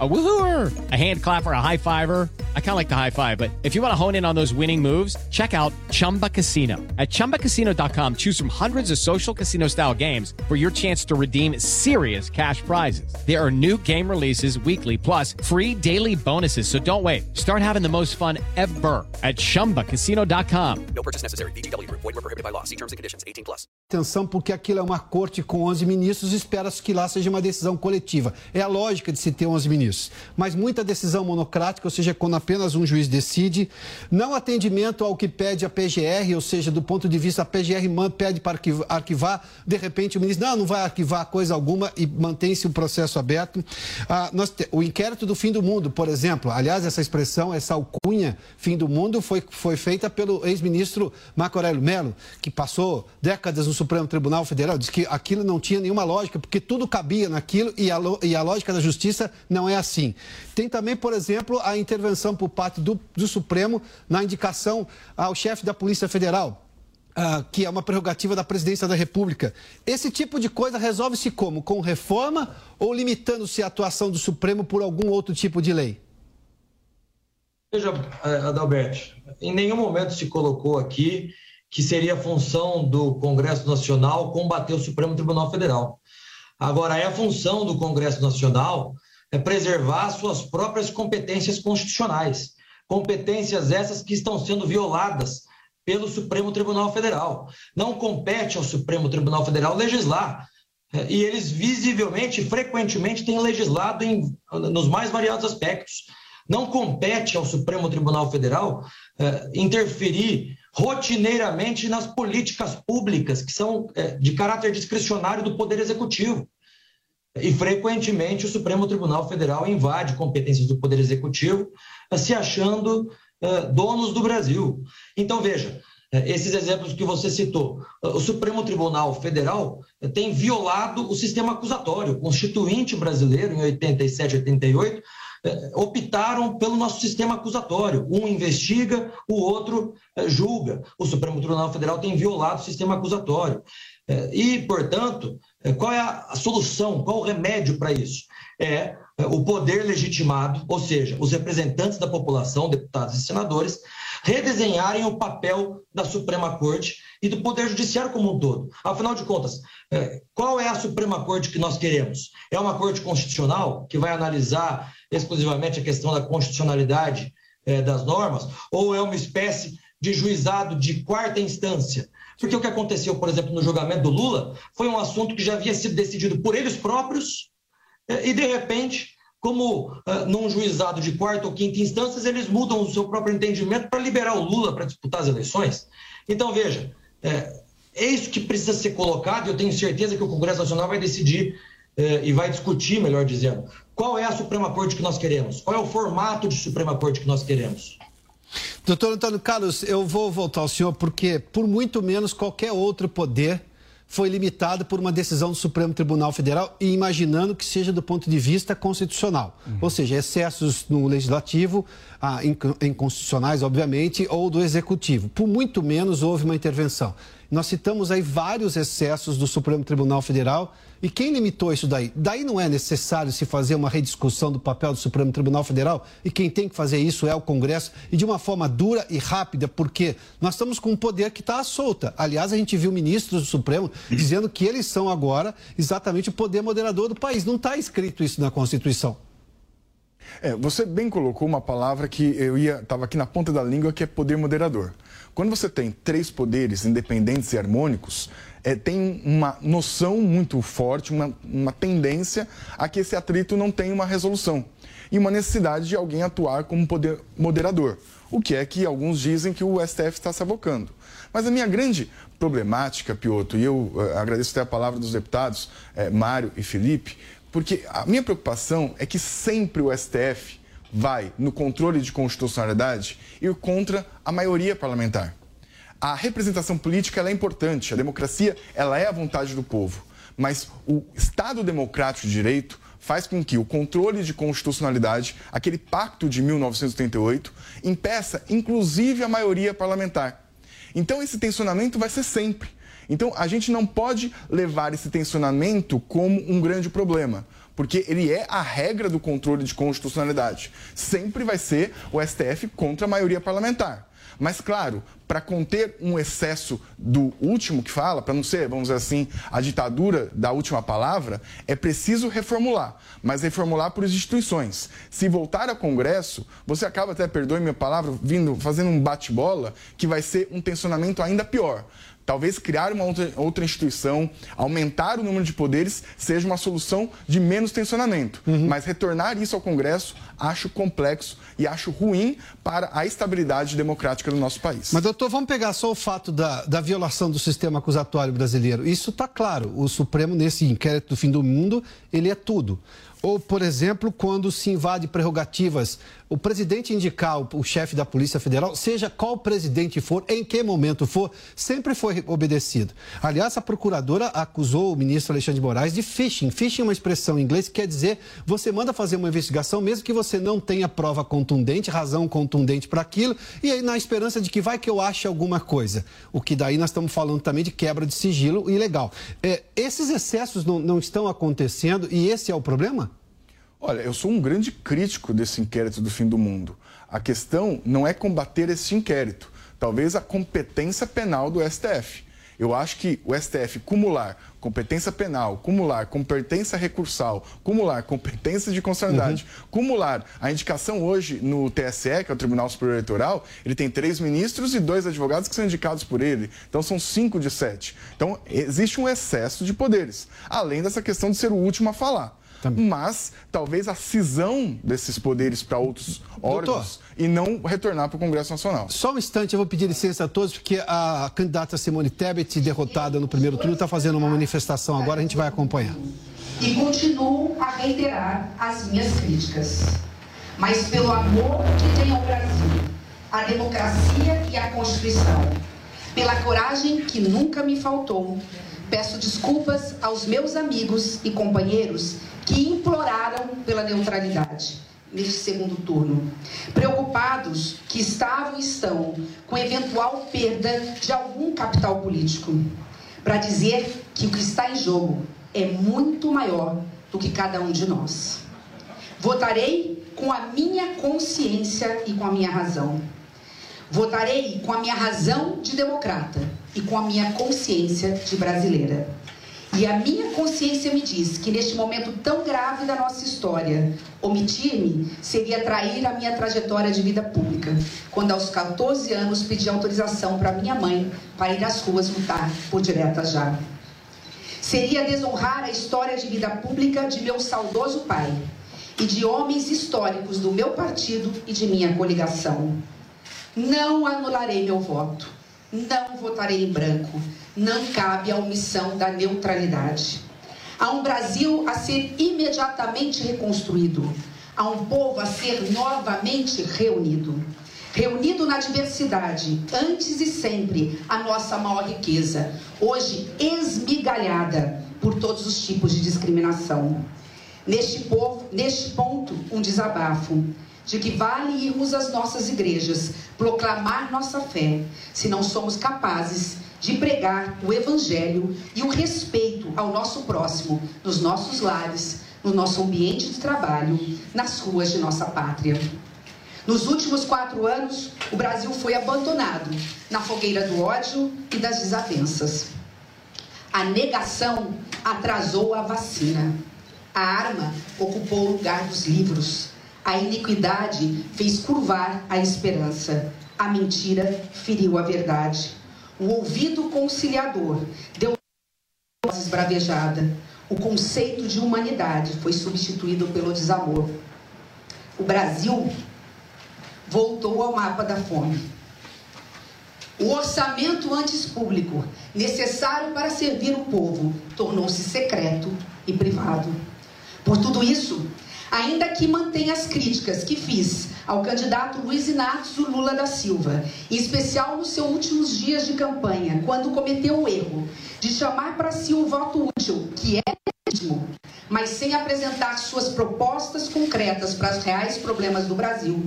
A woohooer, a hand clapper, a high fiver. I kind of like the high five, but if you want to hone in on those winning moves, check out Chumba Casino. At ChumbaCasino.com, choose from hundreds of social casino style games for your chance to redeem serious cash prizes. There are new game releases weekly, plus free daily bonuses. So don't wait. Start having the most fun ever at ChumbaCasino.com. No purchase necessary. BGW. Void were prohibited by law. See terms and conditions. 18 plus. Atenção, porque aquilo é uma corte com 11 ministros, espera-se que lá seja uma decisão coletiva. É a lógica de se ter 11 ministros ministros. Mas muita decisão monocrática, ou seja, quando apenas um juiz decide, não atendimento ao que pede a PGR, ou seja, do ponto de vista a PGR pede para arquivar, de repente o ministro não, não vai arquivar coisa alguma e mantém-se o processo aberto. Ah, nós, o inquérito do fim do mundo, por exemplo, aliás, essa expressão, essa alcunha fim do mundo foi, foi feita pelo ex-ministro Marco Aurélio Mello, que passou décadas no Supremo Tribunal Federal, disse que aquilo não tinha nenhuma lógica, porque tudo cabia naquilo e a, e a lógica da justiça não é é assim. Tem também, por exemplo, a intervenção por parte do, do Supremo na indicação ao chefe da Polícia Federal. Uh, que é uma prerrogativa da presidência da República. Esse tipo de coisa resolve-se como? Com reforma ou limitando-se a atuação do Supremo por algum outro tipo de lei? Veja, eh, Adalberto, em nenhum momento se colocou aqui que seria função do Congresso Nacional combater o Supremo Tribunal Federal. Agora, é a função do Congresso Nacional preservar suas próprias competências constitucionais, competências essas que estão sendo violadas pelo Supremo Tribunal Federal. Não compete ao Supremo Tribunal Federal legislar. É, e eles visivelmente, frequentemente, têm legislado em, nos mais variados aspectos. Não compete ao Supremo Tribunal Federal é, interferir rotineiramente nas políticas públicas, que são é, de caráter discricionário do Poder Executivo. E, frequentemente, o Supremo Tribunal Federal invade competências do Poder Executivo, eh, se achando uh, donos do Brasil. Então, veja, eh, esses exemplos que você citou. O Supremo Tribunal Federal tem violado o sistema acusatório. O Constituinte brasileiro, em 87 e 88, optaram pelo nosso sistema acusatório. Um investiga, o outro julga. O Supremo Tribunal Federal tem violado o sistema acusatório. E, portanto, qual é a solução, qual o remédio para isso? É, é o poder legitimado, ou seja, os representantes da população, deputados e senadores, redesenharem o papel da Suprema Corte e do Poder Judiciário como um todo. Afinal de contas, é, qual é a Suprema Corte que nós queremos? É uma corte constitucional que vai analisar exclusivamente a questão da constitucionalidade das normas? Ou é uma espécie de juizado de quarta instância, porque o que aconteceu, por exemplo, no julgamento do Lula foi um assunto que já havia sido decidido por eles próprios eh, e, de repente, como uh, num juizado de quarta ou quinta instância, eles mudam o seu próprio entendimento para liberar o Lula para disputar as eleições. Então, veja, é, é, isso que precisa ser colocado e eu tenho certeza que o Congresso Nacional vai decidir e vai discutir, melhor dizendo, qual é a Suprema Corte que nós queremos, qual é o formato de Suprema Corte que nós queremos. Doutor Antônio Carlos, eu vou voltar ao senhor porque, por muito menos, qualquer outro poder foi limitado por uma decisão do Supremo Tribunal Federal e imaginando que seja do ponto de vista constitucional. Uhum. Ou seja, excessos no legislativo, ah, inconstitucionais, obviamente, ou do executivo. Por muito menos houve uma intervenção. Nós citamos aí vários excessos do Supremo Tribunal Federal. E quem limitou isso daí? Daí não é necessário se fazer uma rediscussão do papel do Supremo Tribunal Federal e quem tem que fazer isso é o Congresso e de uma forma dura e rápida, porque nós estamos com um poder que está à solta. Aliás, a gente viu ministros do Supremo dizendo que eles são agora exatamente o poder moderador do país. Não está escrito isso na Constituição. É, você bem colocou uma palavra que eu ia estava aqui na ponta da língua que é poder moderador. Quando você tem três poderes independentes e harmônicos, é, tem uma noção muito forte, uma, uma tendência a que esse atrito não tenha uma resolução e uma necessidade de alguém atuar como poder moderador, o que é que alguns dizem que o STF está se abocando. Mas a minha grande problemática, Piotr, e eu uh, agradeço até a palavra dos deputados uh, Mário e Felipe, porque a minha preocupação é que sempre o STF vai no controle de constitucionalidade ir contra a maioria parlamentar. A representação política é importante, a democracia ela é a vontade do povo, mas o Estado democrático de direito faz com que o controle de constitucionalidade, aquele pacto de 1988, impeça inclusive a maioria parlamentar. Então esse tensionamento vai ser sempre. Então, a gente não pode levar esse tensionamento como um grande problema porque ele é a regra do controle de constitucionalidade. Sempre vai ser o STF contra a maioria parlamentar. Mas, claro, para conter um excesso do último que fala, para não ser, vamos dizer assim, a ditadura da última palavra, é preciso reformular, mas reformular por instituições. Se voltar ao Congresso, você acaba até, perdoe minha palavra, vindo fazendo um bate-bola que vai ser um tensionamento ainda pior. Talvez criar uma outra, outra, instituição, aumentar o número de poderes, seja uma solução de menos tensionamento. Uhum. Mas retornar isso ao Congresso, acho complexo e acho ruim para a estabilidade democrática do nosso país. Mas, doutor, vamos pegar só o fato da, da violação do sistema acusatório brasileiro. Isso está claro. O Supremo, nesse inquérito do fim do mundo, ele é tudo. Ou, por exemplo, quando se invade prerrogativas, o presidente indicar o, o chefe da Polícia Federal, seja qual presidente for, em que momento for, sempre foi obedecido. Aliás, a procuradora acusou o ministro Alexandre de Moraes de phishing. Phishing é uma expressão em inglês que quer dizer você manda fazer uma investigação, mesmo que você não tenha prova contundente, razão contundente para aquilo, e aí na esperança de que vai que eu ache alguma coisa. O que daí nós estamos falando também de quebra de sigilo ilegal. É, esses excessos não, não estão acontecendo e esse é o problema? Olha, eu sou um grande crítico desse inquérito do fim do mundo. A questão não é combater esse inquérito, talvez a competência penal do STF. Eu acho que o STF cumular competência penal, cumular competência recursal, cumular competência de constitucionalidade, uhum. cumular a indicação hoje no TSE, que é o Tribunal Superior Eleitoral, ele tem três ministros e dois advogados que são indicados por ele. Então são cinco de sete. Então existe um excesso de poderes, além dessa questão de ser o último a falar. Também. Mas talvez a cisão desses poderes para outros órgãos Doutor, e não retornar para o Congresso Nacional. Só um instante, eu vou pedir licença a todos, porque a candidata Simone Tebet, derrotada no primeiro turno, está fazendo uma manifestação agora, a gente vai acompanhar. E continuo a reiterar as minhas críticas. Mas pelo amor que tem ao Brasil, a democracia e a Constituição, pela coragem que nunca me faltou, peço desculpas aos meus amigos e companheiros que imploraram pela neutralidade neste segundo turno, preocupados que estavam e estão com eventual perda de algum capital político, para dizer que o que está em jogo é muito maior do que cada um de nós. Votarei com a minha consciência e com a minha razão. Votarei com a minha razão de democrata e com a minha consciência de brasileira. E a minha consciência me diz que neste momento tão grave da nossa história, omitir-me seria trair a minha trajetória de vida pública, quando aos 14 anos pedi autorização para minha mãe para ir às ruas lutar por direta já. Seria desonrar a história de vida pública de meu saudoso pai e de homens históricos do meu partido e de minha coligação. Não anularei meu voto, não votarei em branco não cabe a omissão da neutralidade. Há um Brasil a ser imediatamente reconstruído, há um povo a ser novamente reunido. Reunido na diversidade, antes e sempre a nossa maior riqueza, hoje esmigalhada por todos os tipos de discriminação. Neste, povo, neste ponto, um desabafo de que vale irmos às nossas igrejas, proclamar nossa fé, se não somos capazes de pregar o Evangelho e o respeito ao nosso próximo, nos nossos lares, no nosso ambiente de trabalho, nas ruas de nossa pátria. Nos últimos quatro anos, o Brasil foi abandonado na fogueira do ódio e das desavenças. A negação atrasou a vacina. A arma ocupou o lugar dos livros. A iniquidade fez curvar a esperança. A mentira feriu a verdade. O ouvido conciliador deu voz esbravejada. O conceito de humanidade foi substituído pelo desamor. O Brasil voltou ao mapa da fome. O orçamento antes público, necessário para servir o povo, tornou-se secreto e privado. Por tudo isso, ainda que mantenha as críticas que fiz ao candidato Luiz Inácio Lula da Silva, em especial nos seus últimos dias de campanha, quando cometeu o erro de chamar para si um voto útil, que é legítimo, mas sem apresentar suas propostas concretas para os reais problemas do Brasil,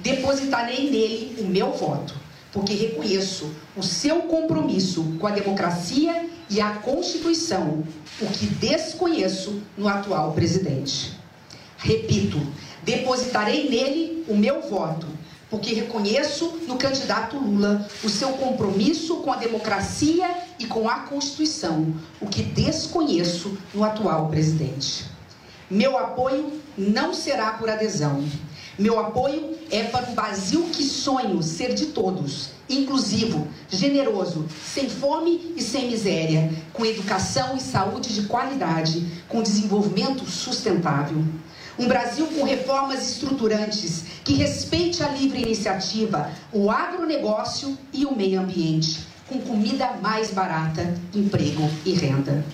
depositarei nele o meu voto, porque reconheço o seu compromisso com a democracia e a Constituição, o que desconheço no atual presidente. Repito, depositarei nele o meu voto, porque reconheço no candidato Lula o seu compromisso com a democracia e com a Constituição, o que desconheço no atual presidente. Meu apoio não será por adesão. Meu apoio é para um Brasil que sonho ser de todos, inclusivo, generoso, sem fome e sem miséria, com educação e saúde de qualidade, com desenvolvimento sustentável. Um Brasil com reformas estruturantes que respeite a livre iniciativa, o agronegócio e o meio ambiente, com comida mais barata, emprego e renda.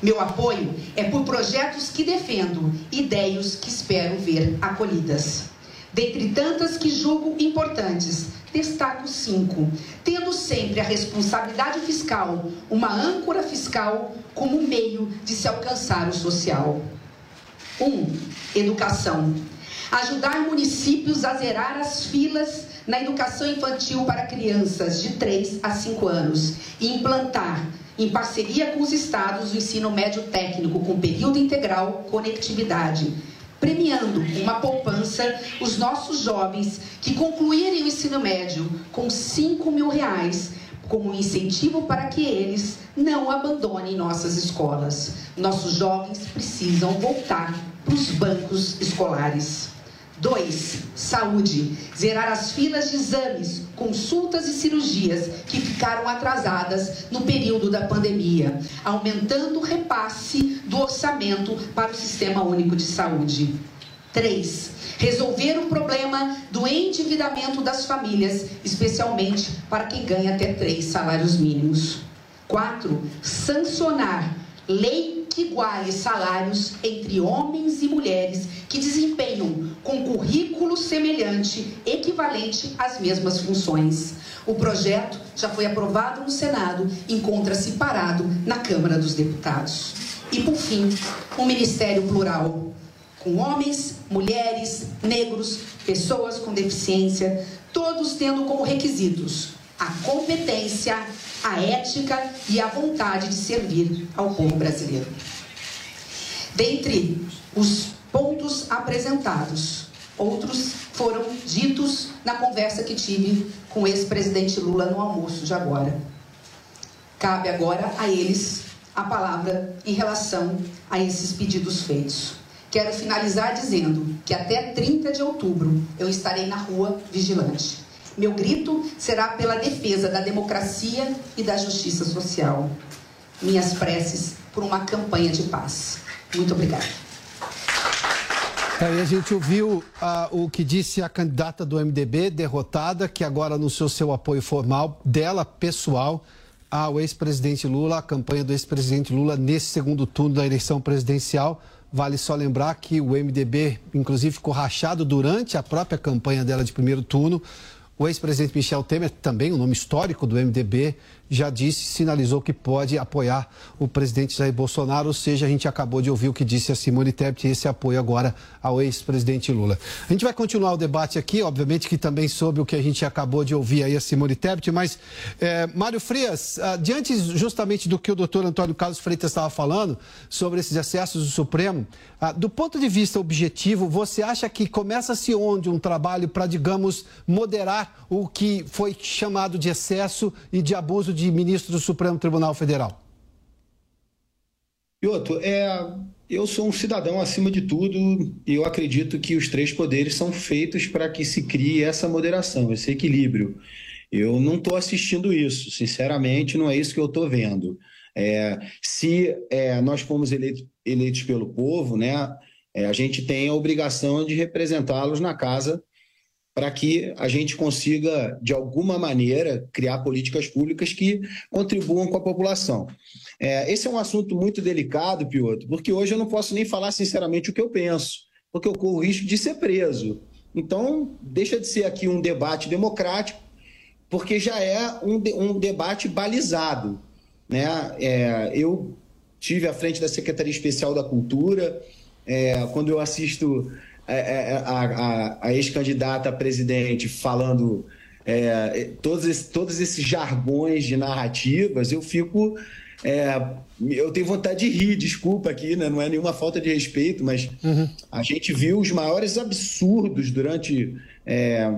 Meu apoio é por projetos que defendo, ideias que espero ver acolhidas. Dentre tantas que julgo importantes, destaco cinco, tendo sempre a responsabilidade fiscal, uma âncora fiscal, como meio de se alcançar o social. 1. Um, educação. Ajudar municípios a zerar as filas na educação infantil para crianças de 3 a 5 anos e implantar, em parceria com os estados, o ensino médio técnico com período integral, conectividade, premiando uma poupança os nossos jovens que concluírem o ensino médio com 5 mil reais como incentivo para que eles não abandonem nossas escolas. Nossos jovens precisam voltar para os bancos escolares. 2. Saúde. Zerar as filas de exames, consultas e cirurgias que ficaram atrasadas no período da pandemia, aumentando o repasse do orçamento para o Sistema Único de Saúde. 3. Resolver o problema do endividamento das famílias, especialmente para quem ganha até três salários mínimos. 4. Sancionar lei que iguale salários entre homens e mulheres que desempenham com currículo semelhante, equivalente às mesmas funções. O projeto já foi aprovado no Senado e encontra-se parado na Câmara dos Deputados. E, por fim, um ministério plural, com homens, mulheres, negros, pessoas com deficiência, todos tendo como requisitos a competência, a ética e a vontade de servir ao povo brasileiro. Dentre os pontos apresentados, outros foram ditos na conversa que tive com o ex-presidente Lula no almoço de agora. Cabe agora a eles a palavra em relação a esses pedidos feitos. Quero finalizar dizendo que até 30 de outubro eu estarei na rua vigilante meu grito será pela defesa da democracia e da justiça social. Minhas preces por uma campanha de paz. Muito obrigada. Aí a gente ouviu ah, o que disse a candidata do MDB, derrotada, que agora anunciou seu apoio formal dela, pessoal, ao ex-presidente Lula, a campanha do ex-presidente Lula nesse segundo turno da eleição presidencial. Vale só lembrar que o MDB, inclusive, ficou rachado durante a própria campanha dela de primeiro turno. O ex-presidente Michel Temer, também um nome histórico do MDB, já disse, sinalizou que pode apoiar o presidente Jair Bolsonaro, ou seja, a gente acabou de ouvir o que disse a Simone Tebet e esse apoio agora ao ex-presidente Lula. A gente vai continuar o debate aqui, obviamente que também sobre o que a gente acabou de ouvir aí a Simone Tebet, mas é, Mário Frias, ah, diante justamente do que o doutor Antônio Carlos Freitas estava falando sobre esses excessos do Supremo, ah, do ponto de vista objetivo, você acha que começa-se onde um trabalho para, digamos, moderar o que foi chamado de excesso e de abuso de de ministro do Supremo Tribunal Federal? Pioto, é, eu sou um cidadão acima de tudo e eu acredito que os três poderes são feitos para que se crie essa moderação, esse equilíbrio. Eu não estou assistindo isso, sinceramente, não é isso que eu estou vendo. É, se é, nós fomos eleitos, eleitos, pelo povo, né, é, a gente tem a obrigação de representá-los na casa para que a gente consiga, de alguma maneira, criar políticas públicas que contribuam com a população. É, esse é um assunto muito delicado, Piotr, porque hoje eu não posso nem falar sinceramente o que eu penso, porque eu corro o risco de ser preso. Então, deixa de ser aqui um debate democrático, porque já é um, um debate balizado. Né? É, eu tive à frente da Secretaria Especial da Cultura, é, quando eu assisto a, a, a ex-candidata a presidente falando é, todos, esses, todos esses jargões de narrativas, eu fico. É, eu tenho vontade de rir, desculpa aqui, né? não é nenhuma falta de respeito, mas uhum. a gente viu os maiores absurdos durante. É,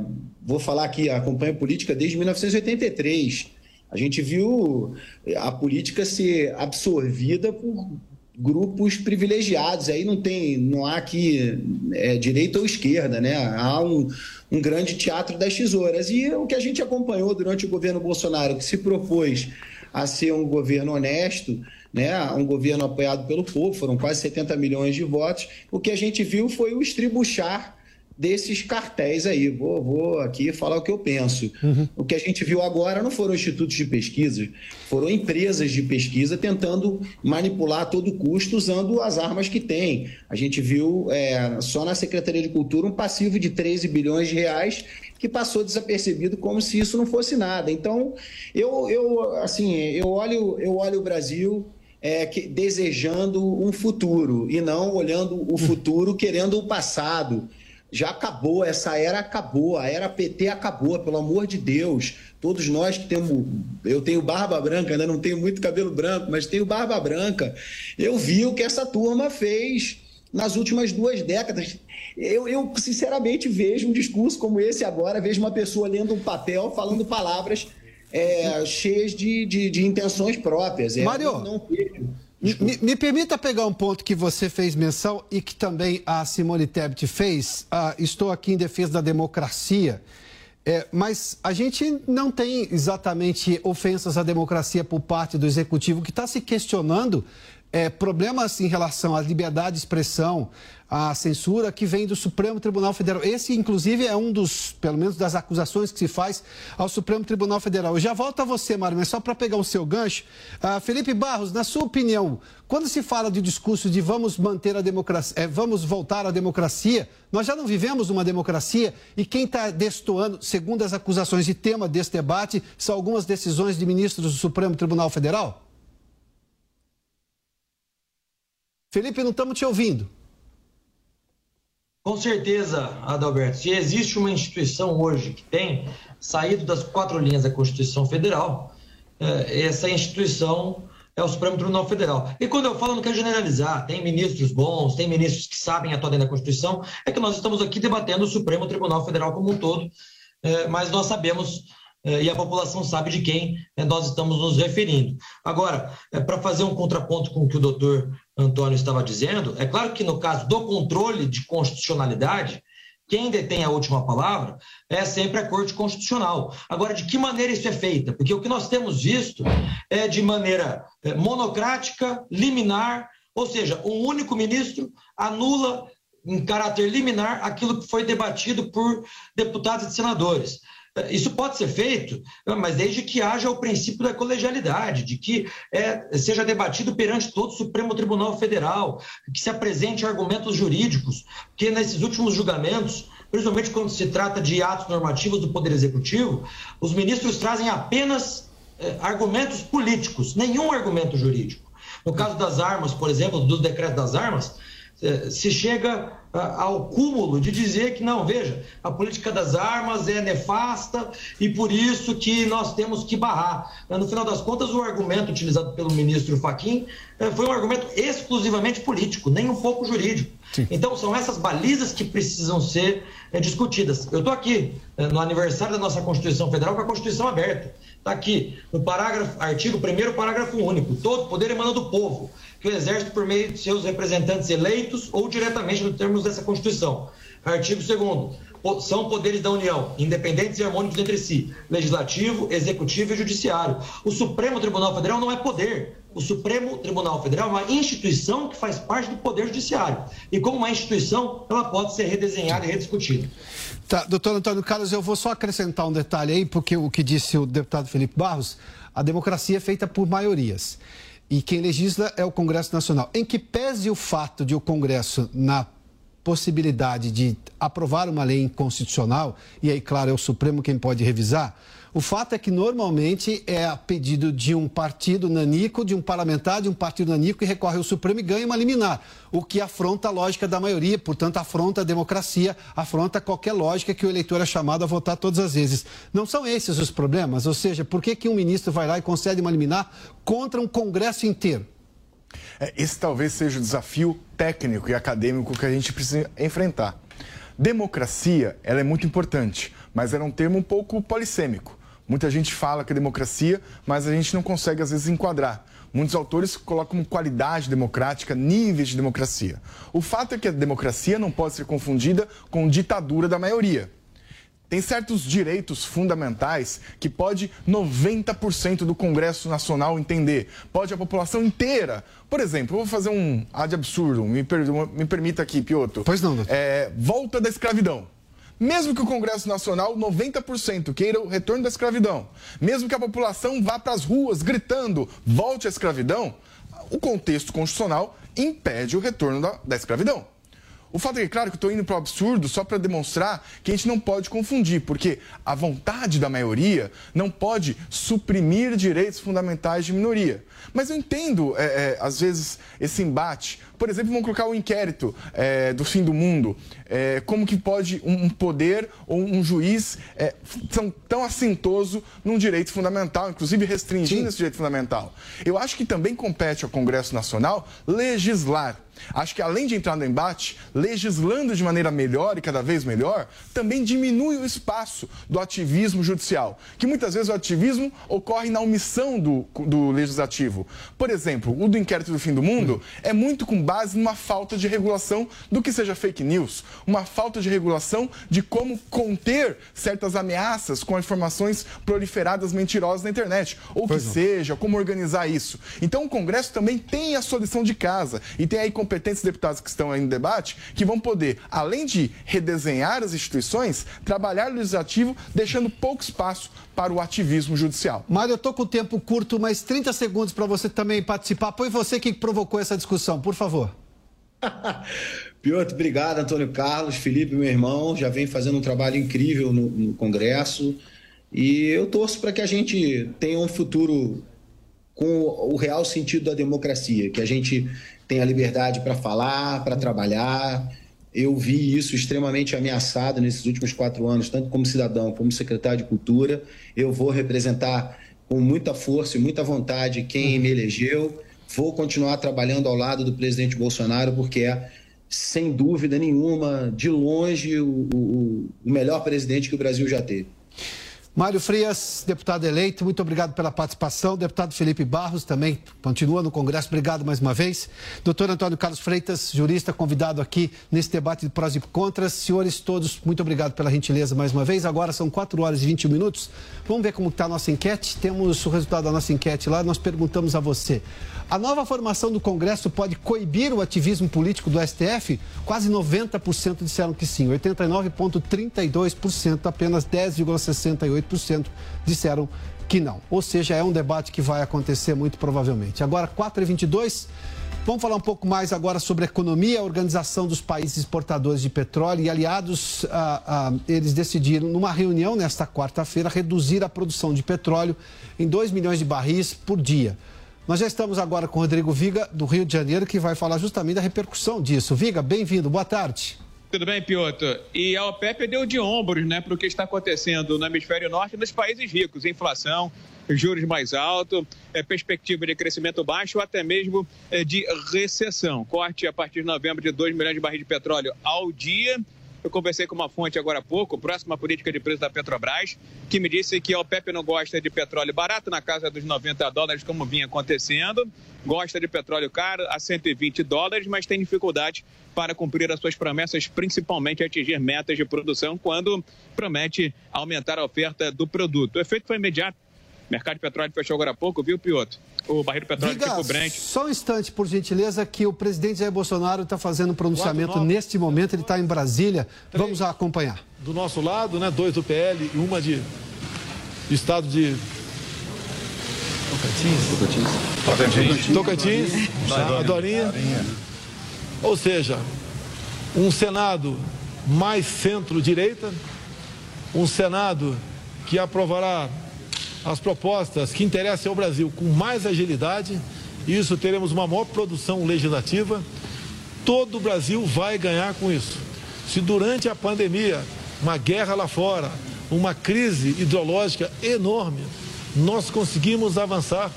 vou falar aqui, acompanho política desde 1983. A gente viu a política ser absorvida por grupos privilegiados. Aí não tem, não há aqui é, direita ou esquerda, né? Há um, um grande teatro das tesouras. E o que a gente acompanhou durante o governo Bolsonaro, que se propôs a ser um governo honesto, né, um governo apoiado pelo povo, foram quase 70 milhões de votos. O que a gente viu foi o estribuchar desses cartéis aí. Vou, vou aqui falar o que eu penso. Uhum. O que a gente viu agora não foram institutos de pesquisa, foram empresas de pesquisa tentando manipular a todo custo usando as armas que têm. A gente viu é, só na Secretaria de Cultura um passivo de 13 bilhões de reais que passou desapercebido como se isso não fosse nada. Então, eu, eu assim, eu olho, eu olho o Brasil é, que, desejando um futuro e não olhando o futuro querendo o passado já acabou, essa era acabou, a era PT acabou, pelo amor de Deus. Todos nós que temos. Eu tenho barba branca, ainda não tenho muito cabelo branco, mas tenho barba branca. Eu vi o que essa turma fez nas últimas duas décadas. Eu, eu sinceramente vejo um discurso como esse agora, vejo uma pessoa lendo um papel, falando palavras é, cheias de, de, de, intenções próprias. É, Mário, não, não vejo. Me, me, permita pegar um ponto que você fez menção e que também a Simone Tebet fez. Ah, estou aqui em defesa da democracia, é, mas a gente não tem exatamente ofensas à democracia por parte do executivo que está se questionando é, problemas em relação à liberdade de expressão, à censura que vem do Supremo Tribunal Federal. Esse, inclusive, é um dos, pelo menos, das acusações que se faz ao Supremo Tribunal Federal. Eu já volto a você, Mário, mas só para pegar o seu gancho. Uh, Felipe Barros, na sua opinião, quando se fala de discurso de vamos manter a democracia, é, vamos voltar à democracia, nós já não vivemos uma democracia e quem está destoando, segundo as acusações e tema desse debate, são algumas decisões de ministros do Supremo Tribunal Federal? Felipe, não estamos te ouvindo. Com certeza, Adalberto. Se existe uma instituição hoje que tem saído das quatro linhas da Constituição Federal, é, essa instituição é o Supremo Tribunal Federal. E quando eu falo, não quero generalizar, tem ministros bons, tem ministros que sabem atuar dentro da Constituição, é que nós estamos aqui debatendo o Supremo Tribunal Federal como um todo, é, mas nós sabemos é, e a população sabe de quem nós estamos nos referindo. Agora, para fazer um contraponto com o que o doutor Antônio estava dizendo, é claro que no caso do controle de constitucionalidade, quem detém a última palavra é sempre a Corte Constitucional. Agora, de que maneira isso é feito? Porque o que nós temos visto é de maneira é, monocrática, liminar, ou seja, um único ministro anula em caráter liminar aquilo que foi debatido por deputados e senadores. Isso pode ser feito, mas desde que haja o princípio da colegialidade, de que é, seja debatido perante todo o Supremo Tribunal Federal, que se apresente argumentos jurídicos, porque nesses últimos julgamentos, principalmente quando se trata de atos normativos do Poder Executivo, os ministros trazem apenas é, argumentos políticos, nenhum argumento jurídico. No caso das armas, por exemplo, do decreto das armas, é, se chega ao cúmulo de dizer que não, veja, a política das armas é nefasta e por isso que nós temos que barrar. No final das contas, o argumento utilizado pelo ministro Faquim eh, foi um argumento exclusivamente político, nem um pouco jurídico. Sim. Então, são essas balizas que precisam ser é, discutidas. Eu estou aqui é, no aniversário da nossa Constituição Federal com a Constituição aberta. Está aqui, no parágrafo, artigo 1 parágrafo único. Todo poder emana do povo que o Exército, por meio de seus representantes eleitos ou diretamente nos termos dessa Constituição. Artigo 2 são poderes da União, independentes e harmônicos entre si, legislativo, executivo e judiciário. O Supremo Tribunal Federal não é poder. O Supremo Tribunal Federal é uma instituição que faz parte do Poder Judiciário. E como uma instituição, ela pode ser redesenhada e rediscutida. Tá, doutor Antônio Carlos, eu vou só acrescentar um detalhe aí, porque o que disse o deputado Felipe Barros, a democracia é feita por maiorias e quem legisla é o Congresso Nacional. Em que pese o fato de o Congresso, na possibilidade de aprovar uma lei inconstitucional, e aí, claro, é o Supremo quem pode revisar, o fato é que normalmente é a pedido de um partido nanico, de um parlamentar, de um partido nanico que recorre ao Supremo e ganha uma liminar, o que afronta a lógica da maioria, portanto, afronta a democracia, afronta qualquer lógica que o eleitor é chamado a votar todas as vezes. Não são esses os problemas? Ou seja, por que, que um ministro vai lá e concede uma liminar contra um Congresso inteiro? É, esse talvez seja o desafio técnico e acadêmico que a gente precisa enfrentar. Democracia, ela é muito importante, mas era um termo um pouco polissêmico. Muita gente fala que é democracia, mas a gente não consegue, às vezes, enquadrar. Muitos autores colocam como qualidade democrática níveis de democracia. O fato é que a democracia não pode ser confundida com ditadura da maioria. Tem certos direitos fundamentais que pode 90% do Congresso Nacional entender, pode a população inteira. Por exemplo, vou fazer um ad absurdo, me, per, me permita aqui, Piotr. Pois não, doutor. É, volta da escravidão. Mesmo que o Congresso Nacional, 90%, queira o retorno da escravidão, mesmo que a população vá para as ruas gritando volte à escravidão, o contexto constitucional impede o retorno da, da escravidão. O fato é que, claro, que eu estou indo para o absurdo só para demonstrar que a gente não pode confundir, porque a vontade da maioria não pode suprimir direitos fundamentais de minoria. Mas eu entendo, é, é, às vezes, esse embate. Por exemplo, vamos colocar o um inquérito é, do fim do mundo. É, como que pode um poder ou um juiz é, tão, tão assintoso num direito fundamental, inclusive restringindo Sim. esse direito fundamental? Eu acho que também compete ao Congresso Nacional legislar. Acho que além de entrar no embate, legislando de maneira melhor e cada vez melhor, também diminui o espaço do ativismo judicial, que muitas vezes o ativismo ocorre na omissão do, do legislativo. Por exemplo, o do inquérito do fim do mundo é muito com base numa falta de regulação do que seja fake news, uma falta de regulação de como conter certas ameaças com informações proliferadas mentirosas na internet, ou pois que não. seja, como organizar isso. Então o Congresso também tem a sua lição de casa e tem aí competentes deputados que estão aí no debate que vão poder, além de redesenhar as instituições, trabalhar no legislativo, deixando pouco espaço para o ativismo judicial. Mário, eu estou com o tempo curto, mas 30 segundos para você também participar. Foi você que provocou essa discussão, por favor. Piotr, obrigado, Antônio Carlos, Felipe, meu irmão, já vem fazendo um trabalho incrível no, no Congresso. E eu torço para que a gente tenha um futuro com o real sentido da democracia, que a gente tenha liberdade para falar, para trabalhar. Eu vi isso extremamente ameaçado nesses últimos quatro anos, tanto como cidadão como secretário de Cultura. Eu vou representar com muita força e muita vontade quem me elegeu. Vou continuar trabalhando ao lado do presidente Bolsonaro, porque é, sem dúvida nenhuma, de longe, o, o, o melhor presidente que o Brasil já teve. Mário Frias, deputado eleito, muito obrigado pela participação. Deputado Felipe Barros também continua no Congresso, obrigado mais uma vez. Doutor Antônio Carlos Freitas, jurista, convidado aqui nesse debate de prós e contras. Senhores todos, muito obrigado pela gentileza mais uma vez. Agora são 4 horas e 21 minutos. Vamos ver como está a nossa enquete. Temos o resultado da nossa enquete lá. Nós perguntamos a você. A nova formação do Congresso pode coibir o ativismo político do STF? Quase 90% disseram que sim, 89,32%, apenas 10,68% disseram que não. Ou seja, é um debate que vai acontecer muito provavelmente. Agora, 4h22. Vamos falar um pouco mais agora sobre a economia, a organização dos países exportadores de petróleo e aliados, ah, ah, eles decidiram, numa reunião nesta quarta-feira, reduzir a produção de petróleo em 2 milhões de barris por dia. Nós já estamos agora com o Rodrigo Viga, do Rio de Janeiro, que vai falar justamente da repercussão disso. Viga, bem-vindo, boa tarde. Tudo bem, Piotr? E a OPEP deu de ombros né, para o que está acontecendo no hemisfério norte dos países ricos. Inflação, juros mais altos, é, perspectiva de crescimento baixo até mesmo é, de recessão. Corte a partir de novembro de 2 milhões de barris de petróleo ao dia eu conversei com uma fonte agora há pouco, próxima política de preço da Petrobras, que me disse que a OPEP não gosta de petróleo barato, na casa dos 90 dólares, como vinha acontecendo, gosta de petróleo caro, a 120 dólares, mas tem dificuldade para cumprir as suas promessas, principalmente atingir metas de produção, quando promete aumentar a oferta do produto. O efeito foi imediato mercado de petróleo fechou agora há pouco, viu, Piotr? O barril de petróleo Diga, tipo Brent. Só um instante, por gentileza, que o presidente Jair Bolsonaro está fazendo um pronunciamento neste momento, ele está em Brasília. Três Vamos acompanhar. Do nosso lado, né, dois do PL e uma de, de estado de Tocantins. Tocantins. Tocantins. A Dorinha. Ou seja, um Senado mais centro-direita, um Senado que aprovará as propostas que interessam ao Brasil com mais agilidade, isso teremos uma maior produção legislativa. Todo o Brasil vai ganhar com isso. Se durante a pandemia, uma guerra lá fora, uma crise hidrológica enorme, nós conseguimos avançar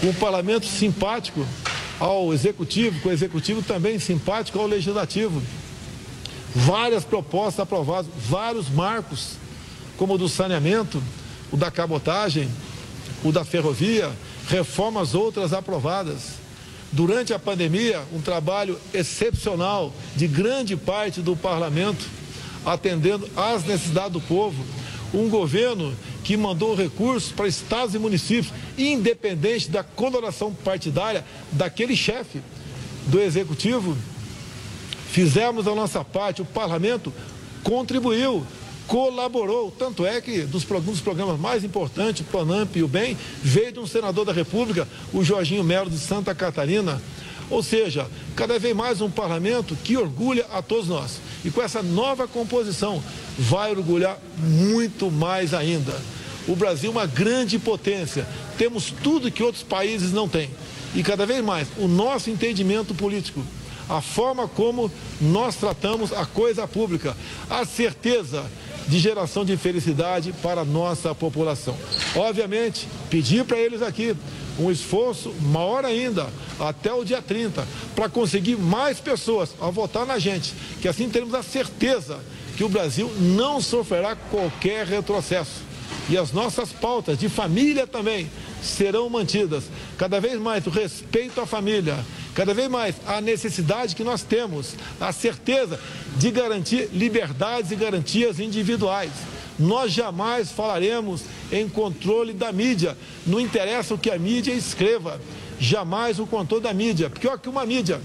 com o parlamento simpático ao executivo, com o executivo também simpático ao legislativo. Várias propostas aprovadas, vários marcos, como o do saneamento, o da cabotagem, o da ferrovia, reformas outras aprovadas. Durante a pandemia, um trabalho excepcional de grande parte do parlamento, atendendo às necessidades do povo. Um governo que mandou recursos para estados e municípios, independente da coloração partidária daquele chefe do executivo. Fizemos a nossa parte, o parlamento contribuiu colaborou. Tanto é que dos, um dos programas mais importantes, o Panamp e o Bem, veio de um senador da República, o Jorginho Melo de Santa Catarina. Ou seja, cada vez mais um parlamento que orgulha a todos nós. E com essa nova composição, vai orgulhar muito mais ainda. O Brasil é uma grande potência. Temos tudo que outros países não têm. E cada vez mais, o nosso entendimento político, a forma como nós tratamos a coisa pública, a certeza de geração de felicidade para a nossa população. Obviamente, pedir para eles aqui um esforço maior ainda, até o dia 30, para conseguir mais pessoas a votar na gente, que assim teremos a certeza que o Brasil não sofrerá qualquer retrocesso. E as nossas pautas de família também serão mantidas. Cada vez mais o respeito à família, cada vez mais a necessidade que nós temos, a certeza de garantir liberdades e garantias individuais. Nós jamais falaremos em controle da mídia. Não interessa o que a mídia escreva, jamais o controle da mídia. Porque olha que uma mídia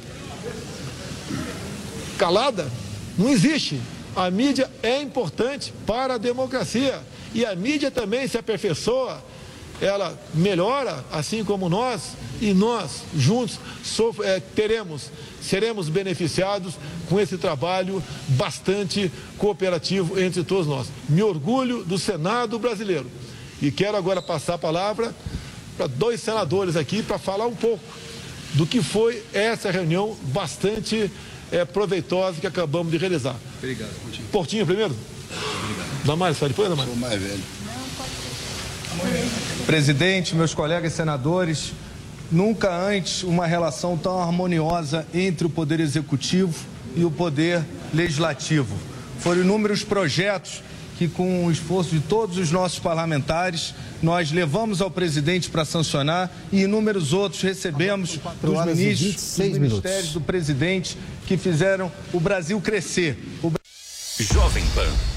calada não existe. A mídia é importante para a democracia e a mídia também se aperfeiçoa ela melhora, assim como nós, e nós juntos é, teremos, seremos beneficiados com esse trabalho bastante cooperativo entre todos nós. Me orgulho do Senado brasileiro e quero agora passar a palavra para dois senadores aqui para falar um pouco do que foi essa reunião bastante é, proveitosa que acabamos de realizar. Obrigado, Portinho. Portinho primeiro? Damares, sai depois, Damares? Sou mais velho. Presidente, meus colegas senadores, nunca antes uma relação tão harmoniosa entre o Poder Executivo e o Poder Legislativo. Foram inúmeros projetos que, com o esforço de todos os nossos parlamentares, nós levamos ao presidente para sancionar e inúmeros outros recebemos dos ministros, dos ministérios do presidente que fizeram o Brasil crescer. O... Jovem Pan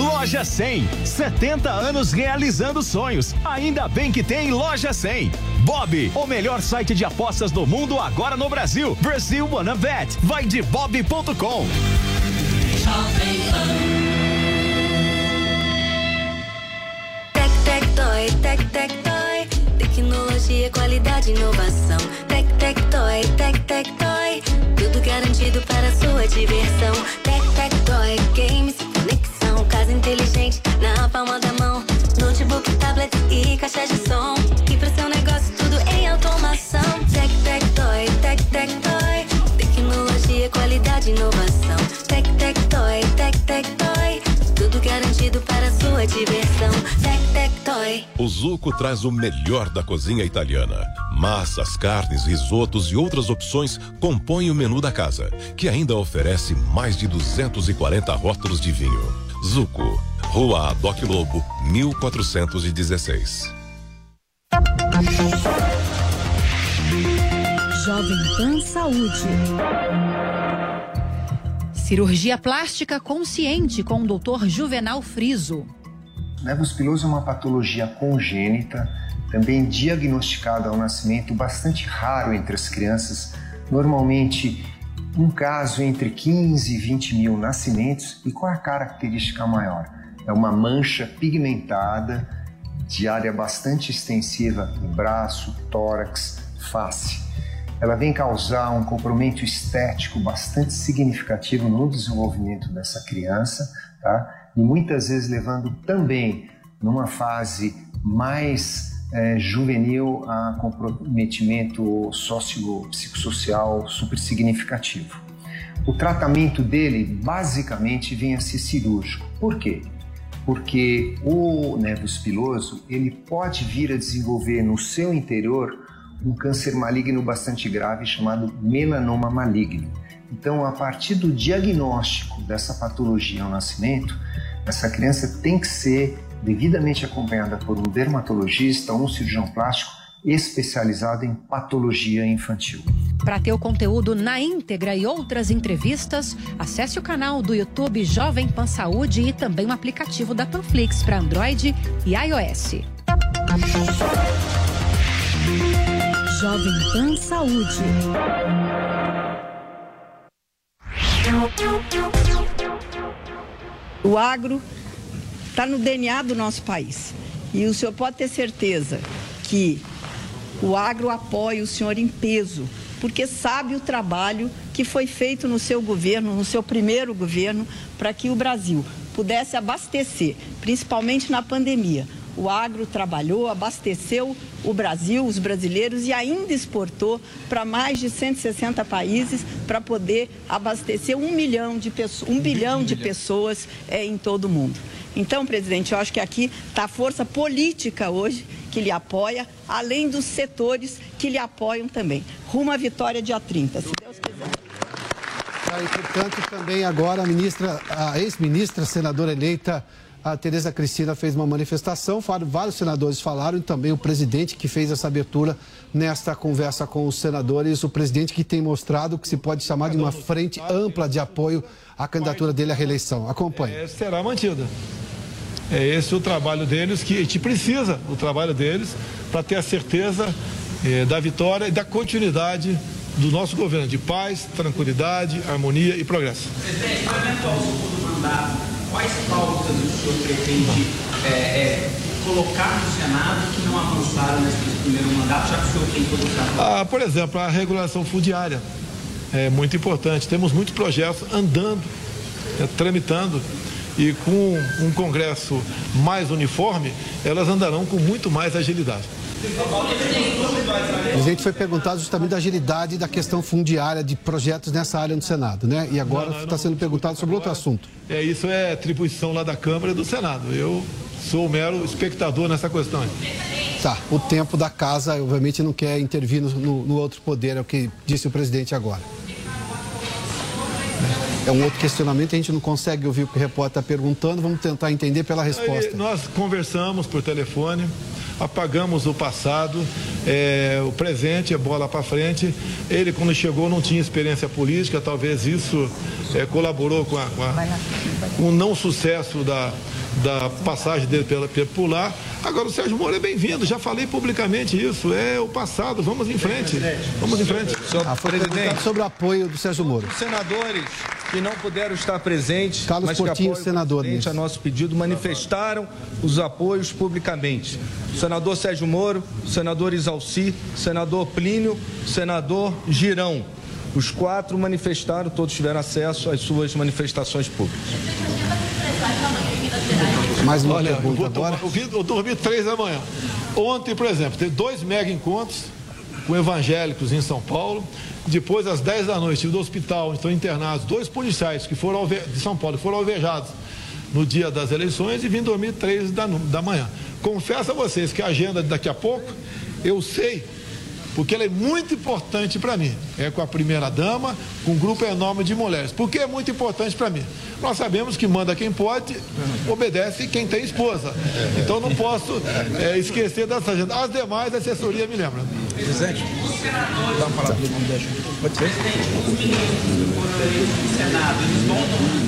Loja 100. 70 anos realizando sonhos. Ainda bem que tem Loja 100. Bob, o melhor site de apostas do mundo agora no Brasil. Brasil Wanna Bet. Vai de bob.com. Tec, tec, toy, tec, tec, toy. Tecnologia, qualidade, inovação. Tec, tec, toy, tec, tec, toy. Tudo garantido para sua diversão. Inovação. Tec, tec, toy, tec, tec, toy. Tudo garantido para sua diversão. Tec, tec, toy. O Zuco traz o melhor da cozinha italiana. Massas, carnes, risotos e outras opções compõem o menu da casa, que ainda oferece mais de 240 rótulos de vinho. Zuco, Rua Adoc Lobo, 1416. Jovem Pan Saúde. Cirurgia plástica consciente com o doutor Juvenal Friso. Nevrospilose é uma patologia congênita, também diagnosticada ao nascimento, bastante raro entre as crianças, normalmente um caso entre 15 e 20 mil nascimentos. E qual é a característica maior? É uma mancha pigmentada de área bastante extensiva no braço, tórax, face. Ela vem causar um comprometimento estético bastante significativo no desenvolvimento dessa criança, tá? E muitas vezes levando também numa fase mais é, juvenil a comprometimento sócio-psicossocial super significativo. O tratamento dele basicamente vem a ser cirúrgico. Por quê? Porque o nervo espiloso ele pode vir a desenvolver no seu interior um câncer maligno bastante grave chamado melanoma maligno. Então, a partir do diagnóstico dessa patologia ao nascimento, essa criança tem que ser devidamente acompanhada por um dermatologista ou um cirurgião plástico especializado em patologia infantil. Para ter o conteúdo na íntegra e outras entrevistas, acesse o canal do YouTube Jovem Pan Saúde e também o aplicativo da Panflix para Android e iOS. Jovem Pan Saúde. O agro está no DNA do nosso país. E o senhor pode ter certeza que o agro apoia o senhor em peso, porque sabe o trabalho que foi feito no seu governo, no seu primeiro governo, para que o Brasil pudesse abastecer, principalmente na pandemia. O agro trabalhou, abasteceu o Brasil, os brasileiros e ainda exportou para mais de 160 países para poder abastecer um milhão de pessoas, um bilhão de pessoas é, em todo o mundo. Então, presidente, eu acho que aqui está a força política hoje que lhe apoia, além dos setores que lhe apoiam também. Rumo à vitória dia 30, se Deus quiser. Ah, e, portanto, também agora a ministra, a ex-ministra, senadora eleita, a Tereza Cristina fez uma manifestação, vários senadores falaram e também o presidente que fez essa abertura nesta conversa com os senadores, o presidente que tem mostrado que se pode chamar de uma frente ampla de apoio à candidatura dele à reeleição. Acompanhe. É, será mantida. É esse o trabalho deles, que a gente precisa o trabalho deles para ter a certeza é, da vitória e da continuidade do nosso governo, de paz, tranquilidade, harmonia e progresso. Presidente, o eventual segundo mandato, quais pautas o senhor pretende é, é, colocar no Senado que não avançaram nesse primeiro mandato, já que o senhor tem todo o? Ah, por exemplo, a regulação fundiária é muito importante. Temos muitos projetos andando, é, tramitando e com um Congresso mais uniforme, elas andarão com muito mais agilidade. O presidente foi perguntado justamente da agilidade da questão fundiária de projetos nessa área no Senado, né? E agora está sendo perguntado sobre outro assunto. É, isso é atribuição lá da Câmara e do Senado. Eu sou mero espectador nessa questão. Tá, o tempo da casa, obviamente, não quer intervir no, no, no outro poder, é o que disse o presidente agora. É um outro questionamento, a gente não consegue ouvir o que o repórter está perguntando, vamos tentar entender pela resposta. Aí, nós conversamos por telefone, apagamos o passado, é, o presente é bola para frente. Ele, quando chegou, não tinha experiência política, talvez isso é, colaborou com, a, com, a, com, o não sucesso da, da passagem dele pela, lá. Agora o Sérgio Moro é bem-vindo, já falei publicamente isso, é o passado, vamos em frente. Vamos em frente. Ah, foi presidente sobre o apoio do Sérgio Moro. Os senadores que não puderam estar presentes, Carlos mas Portinho, que senador, a nosso pedido, manifestaram os apoios publicamente. O senador Sérgio Moro, o senador Isalci, o senador Plínio, o senador Girão. Os quatro manifestaram, todos tiveram acesso às suas manifestações públicas. Mais uma Olha, pergunta eu, agora. eu, vi- eu dormi três da manhã. Ontem, por exemplo, teve dois mega encontros com evangélicos em São Paulo. Depois, às 10 da noite, do hospital onde estão internados dois policiais que foram de São Paulo foram alvejados no dia das eleições e vim dormir três da, da manhã. Confesso a vocês que a agenda daqui a pouco, eu sei, porque ela é muito importante para mim. É com a primeira dama, com um grupo enorme de mulheres. Por que é muito importante para mim? Nós sabemos que manda quem pode, obedece quem tem esposa. Então não posso é, esquecer dessa agenda. As demais, a assessoria me lembra. Presidente, dá uma palavra nome da Pode ser?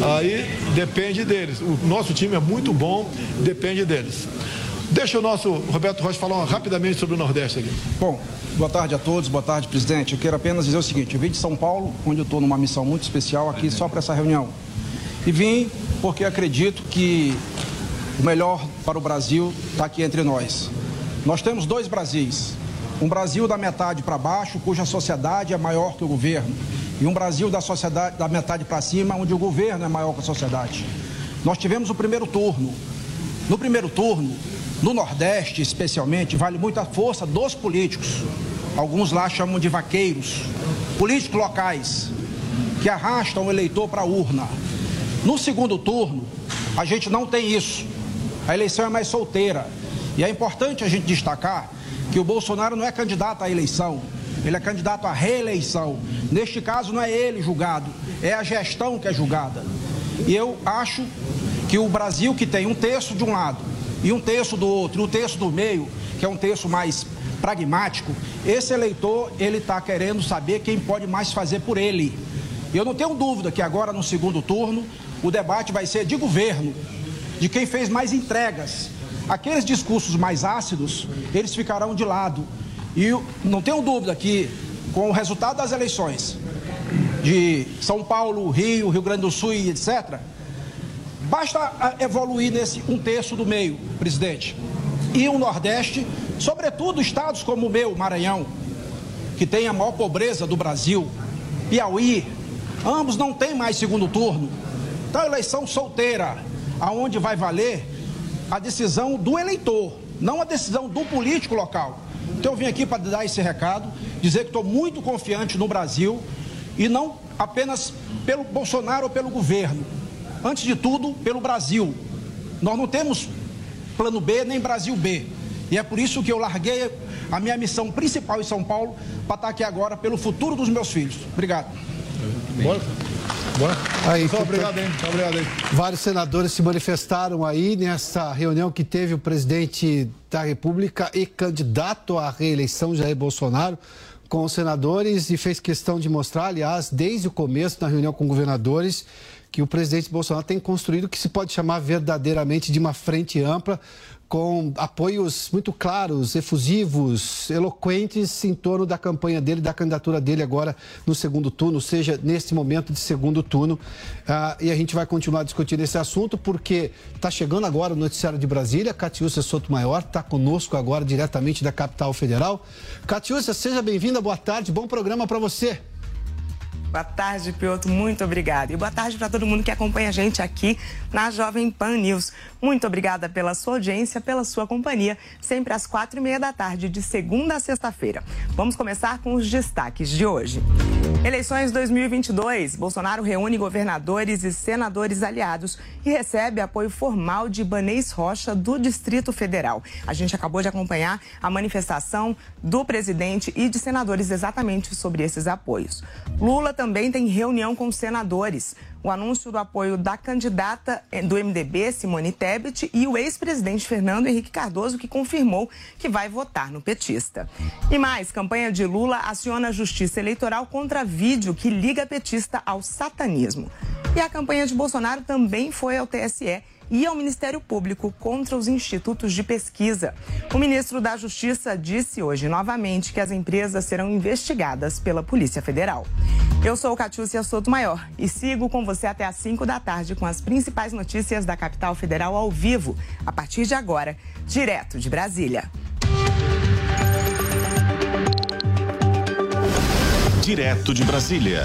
Aí depende deles. O nosso time é muito bom, depende deles. Deixa o nosso Roberto Rocha falar rapidamente sobre o Nordeste aqui. Bom, boa tarde a todos, boa tarde, presidente. Eu quero apenas dizer o seguinte: eu vim de São Paulo, onde eu estou numa missão muito especial aqui só para essa reunião. E vim porque acredito que o melhor para o Brasil está aqui entre nós. Nós temos dois Brasis. Um Brasil da metade para baixo, cuja sociedade é maior que o governo. E um Brasil da, sociedade, da metade para cima, onde o governo é maior que a sociedade. Nós tivemos o primeiro turno. No primeiro turno, no Nordeste especialmente, vale muito a força dos políticos. Alguns lá chamam de vaqueiros. Políticos locais que arrastam o eleitor para a urna. No segundo turno, a gente não tem isso. A eleição é mais solteira. E é importante a gente destacar que o Bolsonaro não é candidato à eleição, ele é candidato à reeleição. Neste caso, não é ele julgado, é a gestão que é julgada. E eu acho que o Brasil, que tem um terço de um lado e um terço do outro, e um terço do meio, que é um terço mais pragmático, esse eleitor, ele está querendo saber quem pode mais fazer por ele. Eu não tenho dúvida que agora, no segundo turno, o debate vai ser de governo, de quem fez mais entregas, Aqueles discursos mais ácidos, eles ficarão de lado. E não tenho dúvida que, com o resultado das eleições de São Paulo, Rio, Rio Grande do Sul e etc., basta evoluir nesse um terço do meio, presidente. E o Nordeste, sobretudo estados como o meu, Maranhão, que tem a maior pobreza do Brasil, Piauí, ambos não têm mais segundo turno. Então, eleição solteira, aonde vai valer a decisão do eleitor, não a decisão do político local. Então eu vim aqui para dar esse recado, dizer que estou muito confiante no Brasil e não apenas pelo Bolsonaro ou pelo governo. Antes de tudo, pelo Brasil. Nós não temos plano B nem Brasil B. E é por isso que eu larguei a minha missão principal em São Paulo para estar aqui agora pelo futuro dos meus filhos. Obrigado. Bora. Bora. Aí, Só obrigado, hein? Obrigado, hein? Vários senadores se manifestaram aí nessa reunião que teve o presidente da República e candidato à reeleição, Jair Bolsonaro, com os senadores e fez questão de mostrar, aliás, desde o começo da reunião com governadores, que o presidente Bolsonaro tem construído que se pode chamar verdadeiramente de uma frente ampla com apoios muito claros, efusivos, eloquentes em torno da campanha dele, da candidatura dele agora no segundo turno, ou seja, neste momento de segundo turno. Ah, e a gente vai continuar discutindo esse assunto porque está chegando agora o noticiário de Brasília. Catiúcia Sotomayor está conosco agora diretamente da capital federal. Catiúcia, seja bem-vinda, boa tarde, bom programa para você. Boa tarde, Piotr. Muito obrigada. E boa tarde para todo mundo que acompanha a gente aqui na Jovem Pan News. Muito obrigada pela sua audiência, pela sua companhia, sempre às quatro e meia da tarde, de segunda a sexta-feira. Vamos começar com os destaques de hoje. Eleições 2022. Bolsonaro reúne governadores e senadores aliados e recebe apoio formal de Ibanês Rocha, do Distrito Federal. A gente acabou de acompanhar a manifestação do presidente e de senadores exatamente sobre esses apoios. Lula também tem reunião com senadores. O anúncio do apoio da candidata do MDB, Simone Tebet, e o ex-presidente Fernando Henrique Cardoso, que confirmou que vai votar no petista. E mais, campanha de Lula aciona a justiça eleitoral contra vídeo que liga petista ao satanismo. E a campanha de Bolsonaro também foi ao TSE e ao Ministério Público contra os institutos de pesquisa. O ministro da Justiça disse hoje novamente que as empresas serão investigadas pela Polícia Federal. Eu sou Catiúcia Soto Maior e sigo com você até às 5 da tarde com as principais notícias da capital federal ao vivo, a partir de agora, direto de Brasília. Direto de Brasília.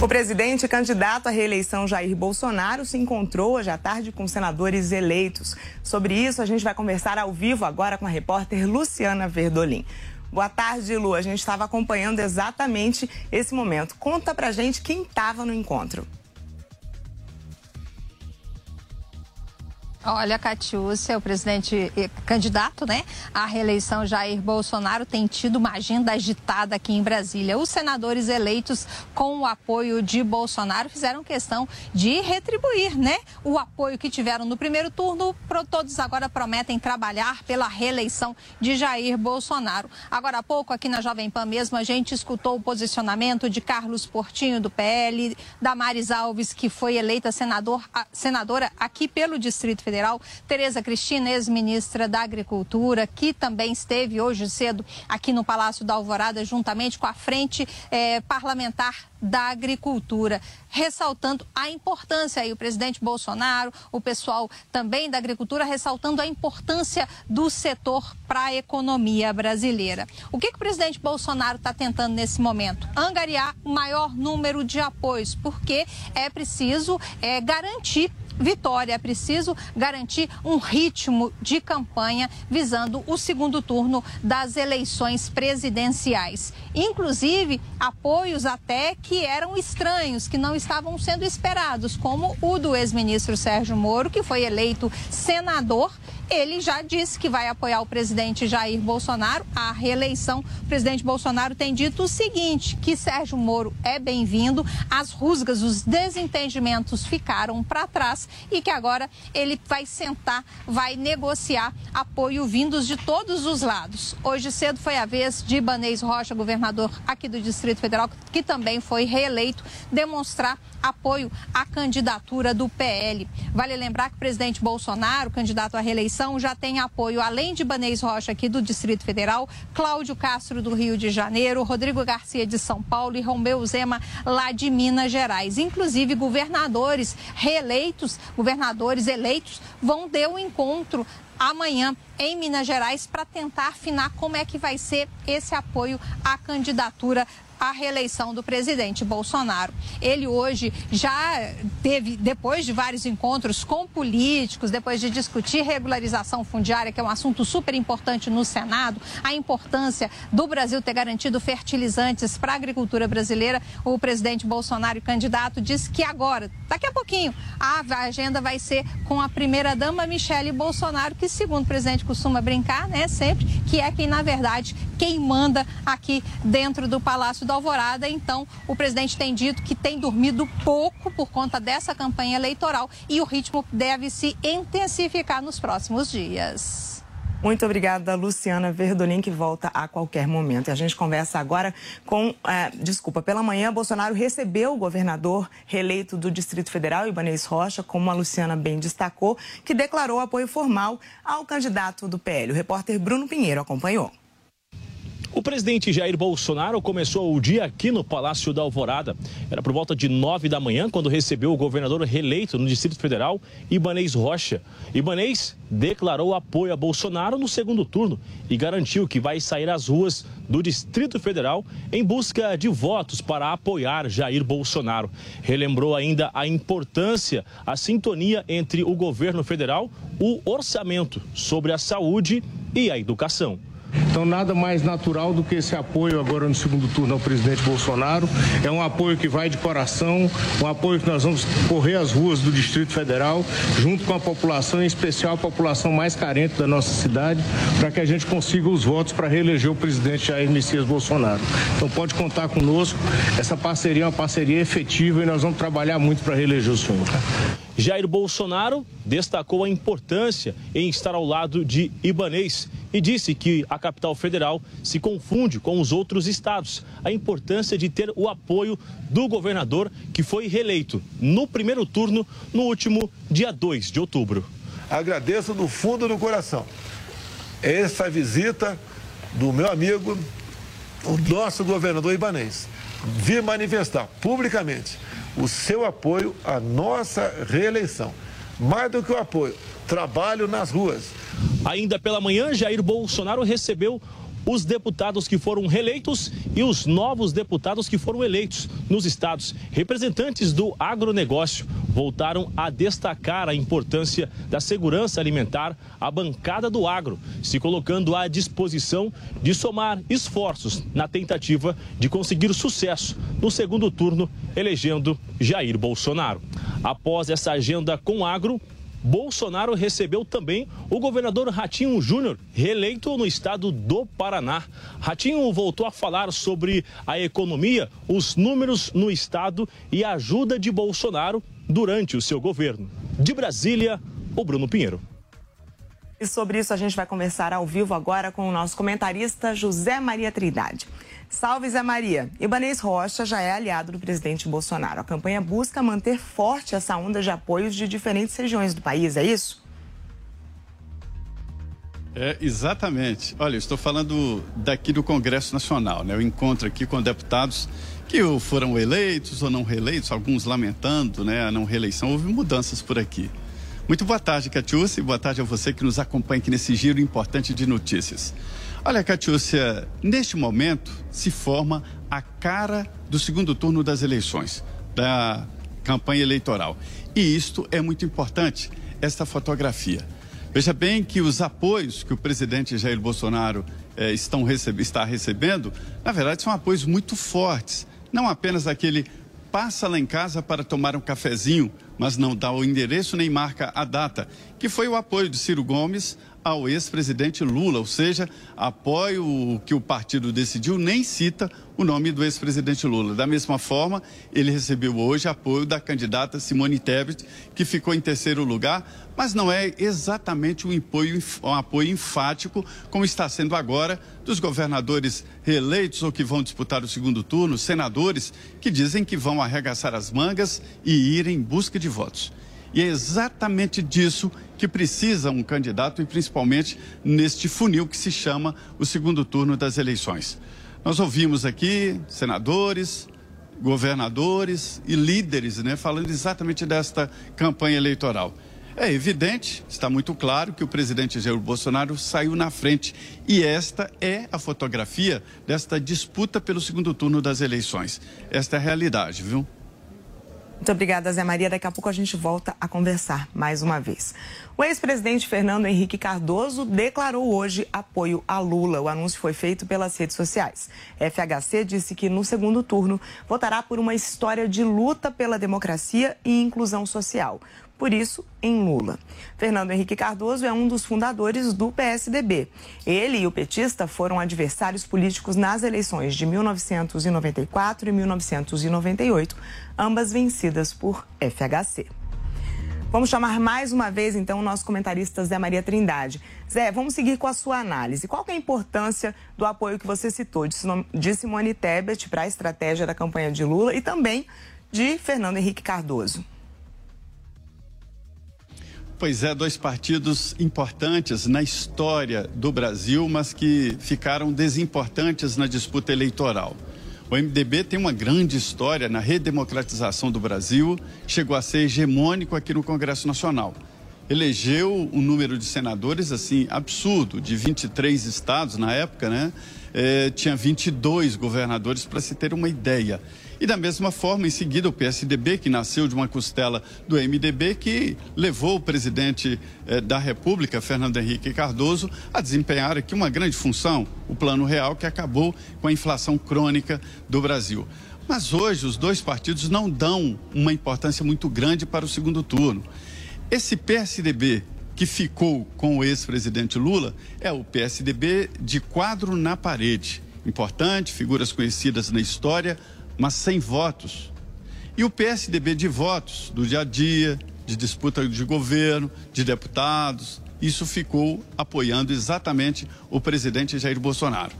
O presidente candidato à reeleição Jair Bolsonaro se encontrou hoje à tarde com senadores eleitos. Sobre isso, a gente vai conversar ao vivo agora com a repórter Luciana Verdolim. Boa tarde, Lu. A gente estava acompanhando exatamente esse momento. Conta pra gente quem estava no encontro. Olha, Catiúcia, o presidente eh, candidato né, à reeleição Jair Bolsonaro tem tido uma agenda agitada aqui em Brasília. Os senadores eleitos com o apoio de Bolsonaro fizeram questão de retribuir né, o apoio que tiveram no primeiro turno. Todos agora prometem trabalhar pela reeleição de Jair Bolsonaro. Agora há pouco, aqui na Jovem Pan mesmo, a gente escutou o posicionamento de Carlos Portinho, do PL, da Maris Alves, que foi eleita senador, senadora aqui pelo Distrito Federal, Tereza Cristina, ex-ministra da Agricultura, que também esteve hoje cedo aqui no Palácio da Alvorada, juntamente com a Frente eh, Parlamentar da Agricultura, ressaltando a importância, e o presidente Bolsonaro, o pessoal também da agricultura, ressaltando a importância do setor para a economia brasileira. O que, que o presidente Bolsonaro está tentando nesse momento? Angariar o maior número de apoios, porque é preciso é, garantir vitória. É preciso garantir um ritmo de campanha visando o segundo turno das eleições presidenciais. Inclusive, apoios até que eram estranhos, que não estavam sendo esperados, como o do ex-ministro Sérgio Moro, que foi eleito senador ele já disse que vai apoiar o presidente Jair Bolsonaro à reeleição. O presidente Bolsonaro tem dito o seguinte: que Sérgio Moro é bem-vindo, as rusgas, os desentendimentos ficaram para trás e que agora ele vai sentar, vai negociar apoio vindos de todos os lados. Hoje cedo foi a vez de Ibanez Rocha, governador aqui do Distrito Federal, que também foi reeleito, demonstrar apoio à candidatura do PL. Vale lembrar que o presidente Bolsonaro, candidato à reeleição, já tem apoio, além de Banês Rocha, aqui do Distrito Federal, Cláudio Castro, do Rio de Janeiro, Rodrigo Garcia, de São Paulo e Romeu Zema, lá de Minas Gerais. Inclusive, governadores reeleitos, governadores eleitos, vão ter um encontro amanhã em Minas Gerais para tentar afinar como é que vai ser esse apoio à candidatura a reeleição do presidente Bolsonaro. Ele hoje já teve, depois de vários encontros com políticos, depois de discutir regularização fundiária, que é um assunto super importante no Senado, a importância do Brasil ter garantido fertilizantes para a agricultura brasileira, o presidente Bolsonaro, candidato, disse que agora, daqui a pouquinho, a agenda vai ser com a primeira-dama Michele Bolsonaro, que, segundo o presidente costuma brincar, né, sempre, que é quem, na verdade, quem manda aqui dentro do Palácio da Alvorada. Então, o presidente tem dito que tem dormido pouco por conta dessa campanha eleitoral e o ritmo deve se intensificar nos próximos dias. Muito obrigada, Luciana Verdolim, que volta a qualquer momento. E a gente conversa agora com. É, desculpa, pela manhã, Bolsonaro recebeu o governador reeleito do Distrito Federal, Ibanez Rocha, como a Luciana bem destacou, que declarou apoio formal ao candidato do PL. O repórter Bruno Pinheiro acompanhou. O presidente Jair Bolsonaro começou o dia aqui no Palácio da Alvorada. Era por volta de nove da manhã quando recebeu o governador reeleito no Distrito Federal, Ibanês Rocha. Ibanês declarou apoio a Bolsonaro no segundo turno e garantiu que vai sair às ruas do Distrito Federal em busca de votos para apoiar Jair Bolsonaro. Relembrou ainda a importância, a sintonia entre o governo federal, o orçamento sobre a saúde e a educação. Então, nada mais natural do que esse apoio agora no segundo turno ao presidente Bolsonaro. É um apoio que vai de coração, um apoio que nós vamos correr as ruas do Distrito Federal, junto com a população, em especial a população mais carente da nossa cidade, para que a gente consiga os votos para reeleger o presidente Jair Messias Bolsonaro. Então, pode contar conosco. Essa parceria é uma parceria efetiva e nós vamos trabalhar muito para reeleger o senhor. Jair Bolsonaro destacou a importância em estar ao lado de Ibanês e disse que a capital federal se confunde com os outros estados. A importância de ter o apoio do governador que foi reeleito no primeiro turno no último dia 2 de outubro. Agradeço do fundo do coração essa visita do meu amigo, o nosso governador Ibanês. Vir manifestar publicamente o seu apoio à nossa reeleição. Mais do que o apoio, trabalho nas ruas. Ainda pela manhã, Jair Bolsonaro recebeu os deputados que foram reeleitos e os novos deputados que foram eleitos nos estados. Representantes do agronegócio voltaram a destacar a importância da segurança alimentar à bancada do agro, se colocando à disposição de somar esforços na tentativa de conseguir sucesso no segundo turno, elegendo Jair Bolsonaro. Após essa agenda com agro, Bolsonaro recebeu também o governador Ratinho Júnior, reeleito no estado do Paraná. Ratinho voltou a falar sobre a economia, os números no estado e a ajuda de Bolsonaro durante o seu governo. De Brasília, o Bruno Pinheiro. E sobre isso a gente vai conversar ao vivo agora com o nosso comentarista José Maria Trindade. Salve Zé Maria. Ibanez Rocha já é aliado do presidente Bolsonaro. A campanha busca manter forte essa onda de apoios de diferentes regiões do país, é isso? É, exatamente. Olha, estou falando daqui do Congresso Nacional, né? Eu encontro aqui com deputados que foram eleitos ou não reeleitos, alguns lamentando né, a não reeleição. Houve mudanças por aqui. Muito boa tarde, Catiúcia, e boa tarde a você que nos acompanha aqui nesse giro importante de notícias. Olha, Catiúcia, neste momento se forma a cara do segundo turno das eleições, da campanha eleitoral. E isto é muito importante, esta fotografia. Veja bem que os apoios que o presidente Jair Bolsonaro eh, estão receb está recebendo, na verdade, são apoios muito fortes. Não apenas aquele passa lá em casa para tomar um cafezinho, mas não dá o endereço nem marca a data, que foi o apoio de Ciro Gomes ao ex-presidente Lula, ou seja, apoio o que o partido decidiu, nem cita o nome do ex-presidente Lula. Da mesma forma, ele recebeu hoje apoio da candidata Simone Tebet, que ficou em terceiro lugar, mas não é exatamente um apoio, um apoio enfático, como está sendo agora, dos governadores reeleitos ou que vão disputar o segundo turno, senadores que dizem que vão arregaçar as mangas e ir em busca de votos. E é exatamente disso que precisa um candidato e principalmente neste funil que se chama o segundo turno das eleições. Nós ouvimos aqui senadores, governadores e líderes, né, falando exatamente desta campanha eleitoral. É evidente, está muito claro que o presidente Jair Bolsonaro saiu na frente e esta é a fotografia desta disputa pelo segundo turno das eleições. Esta é a realidade, viu? Muito obrigada, Zé Maria. Daqui a pouco a gente volta a conversar mais uma vez. O ex-presidente Fernando Henrique Cardoso declarou hoje apoio a Lula. O anúncio foi feito pelas redes sociais. FHC disse que no segundo turno votará por uma história de luta pela democracia e inclusão social por isso, em Lula. Fernando Henrique Cardoso é um dos fundadores do PSDB. Ele e o petista foram adversários políticos nas eleições de 1994 e 1998, ambas vencidas por FHC. Vamos chamar mais uma vez, então, o nosso comentarista Zé Maria Trindade. Zé, vamos seguir com a sua análise. Qual é a importância do apoio que você citou de Simone Tebet para a estratégia da campanha de Lula e também de Fernando Henrique Cardoso? Pois é, dois partidos importantes na história do Brasil, mas que ficaram desimportantes na disputa eleitoral. O MDB tem uma grande história na redemocratização do Brasil, chegou a ser hegemônico aqui no Congresso Nacional. Elegeu um número de senadores assim absurdo, de 23 estados na época, né? É, tinha 22 governadores, para se ter uma ideia. E da mesma forma, em seguida, o PSDB, que nasceu de uma costela do MDB, que levou o presidente eh, da República, Fernando Henrique Cardoso, a desempenhar aqui uma grande função, o Plano Real, que acabou com a inflação crônica do Brasil. Mas hoje os dois partidos não dão uma importância muito grande para o segundo turno. Esse PSDB que ficou com o ex-presidente Lula é o PSDB de quadro na parede. Importante, figuras conhecidas na história, mas sem votos. E o PSDB de votos, do dia a dia, de disputa de governo, de deputados, isso ficou apoiando exatamente o presidente Jair Bolsonaro.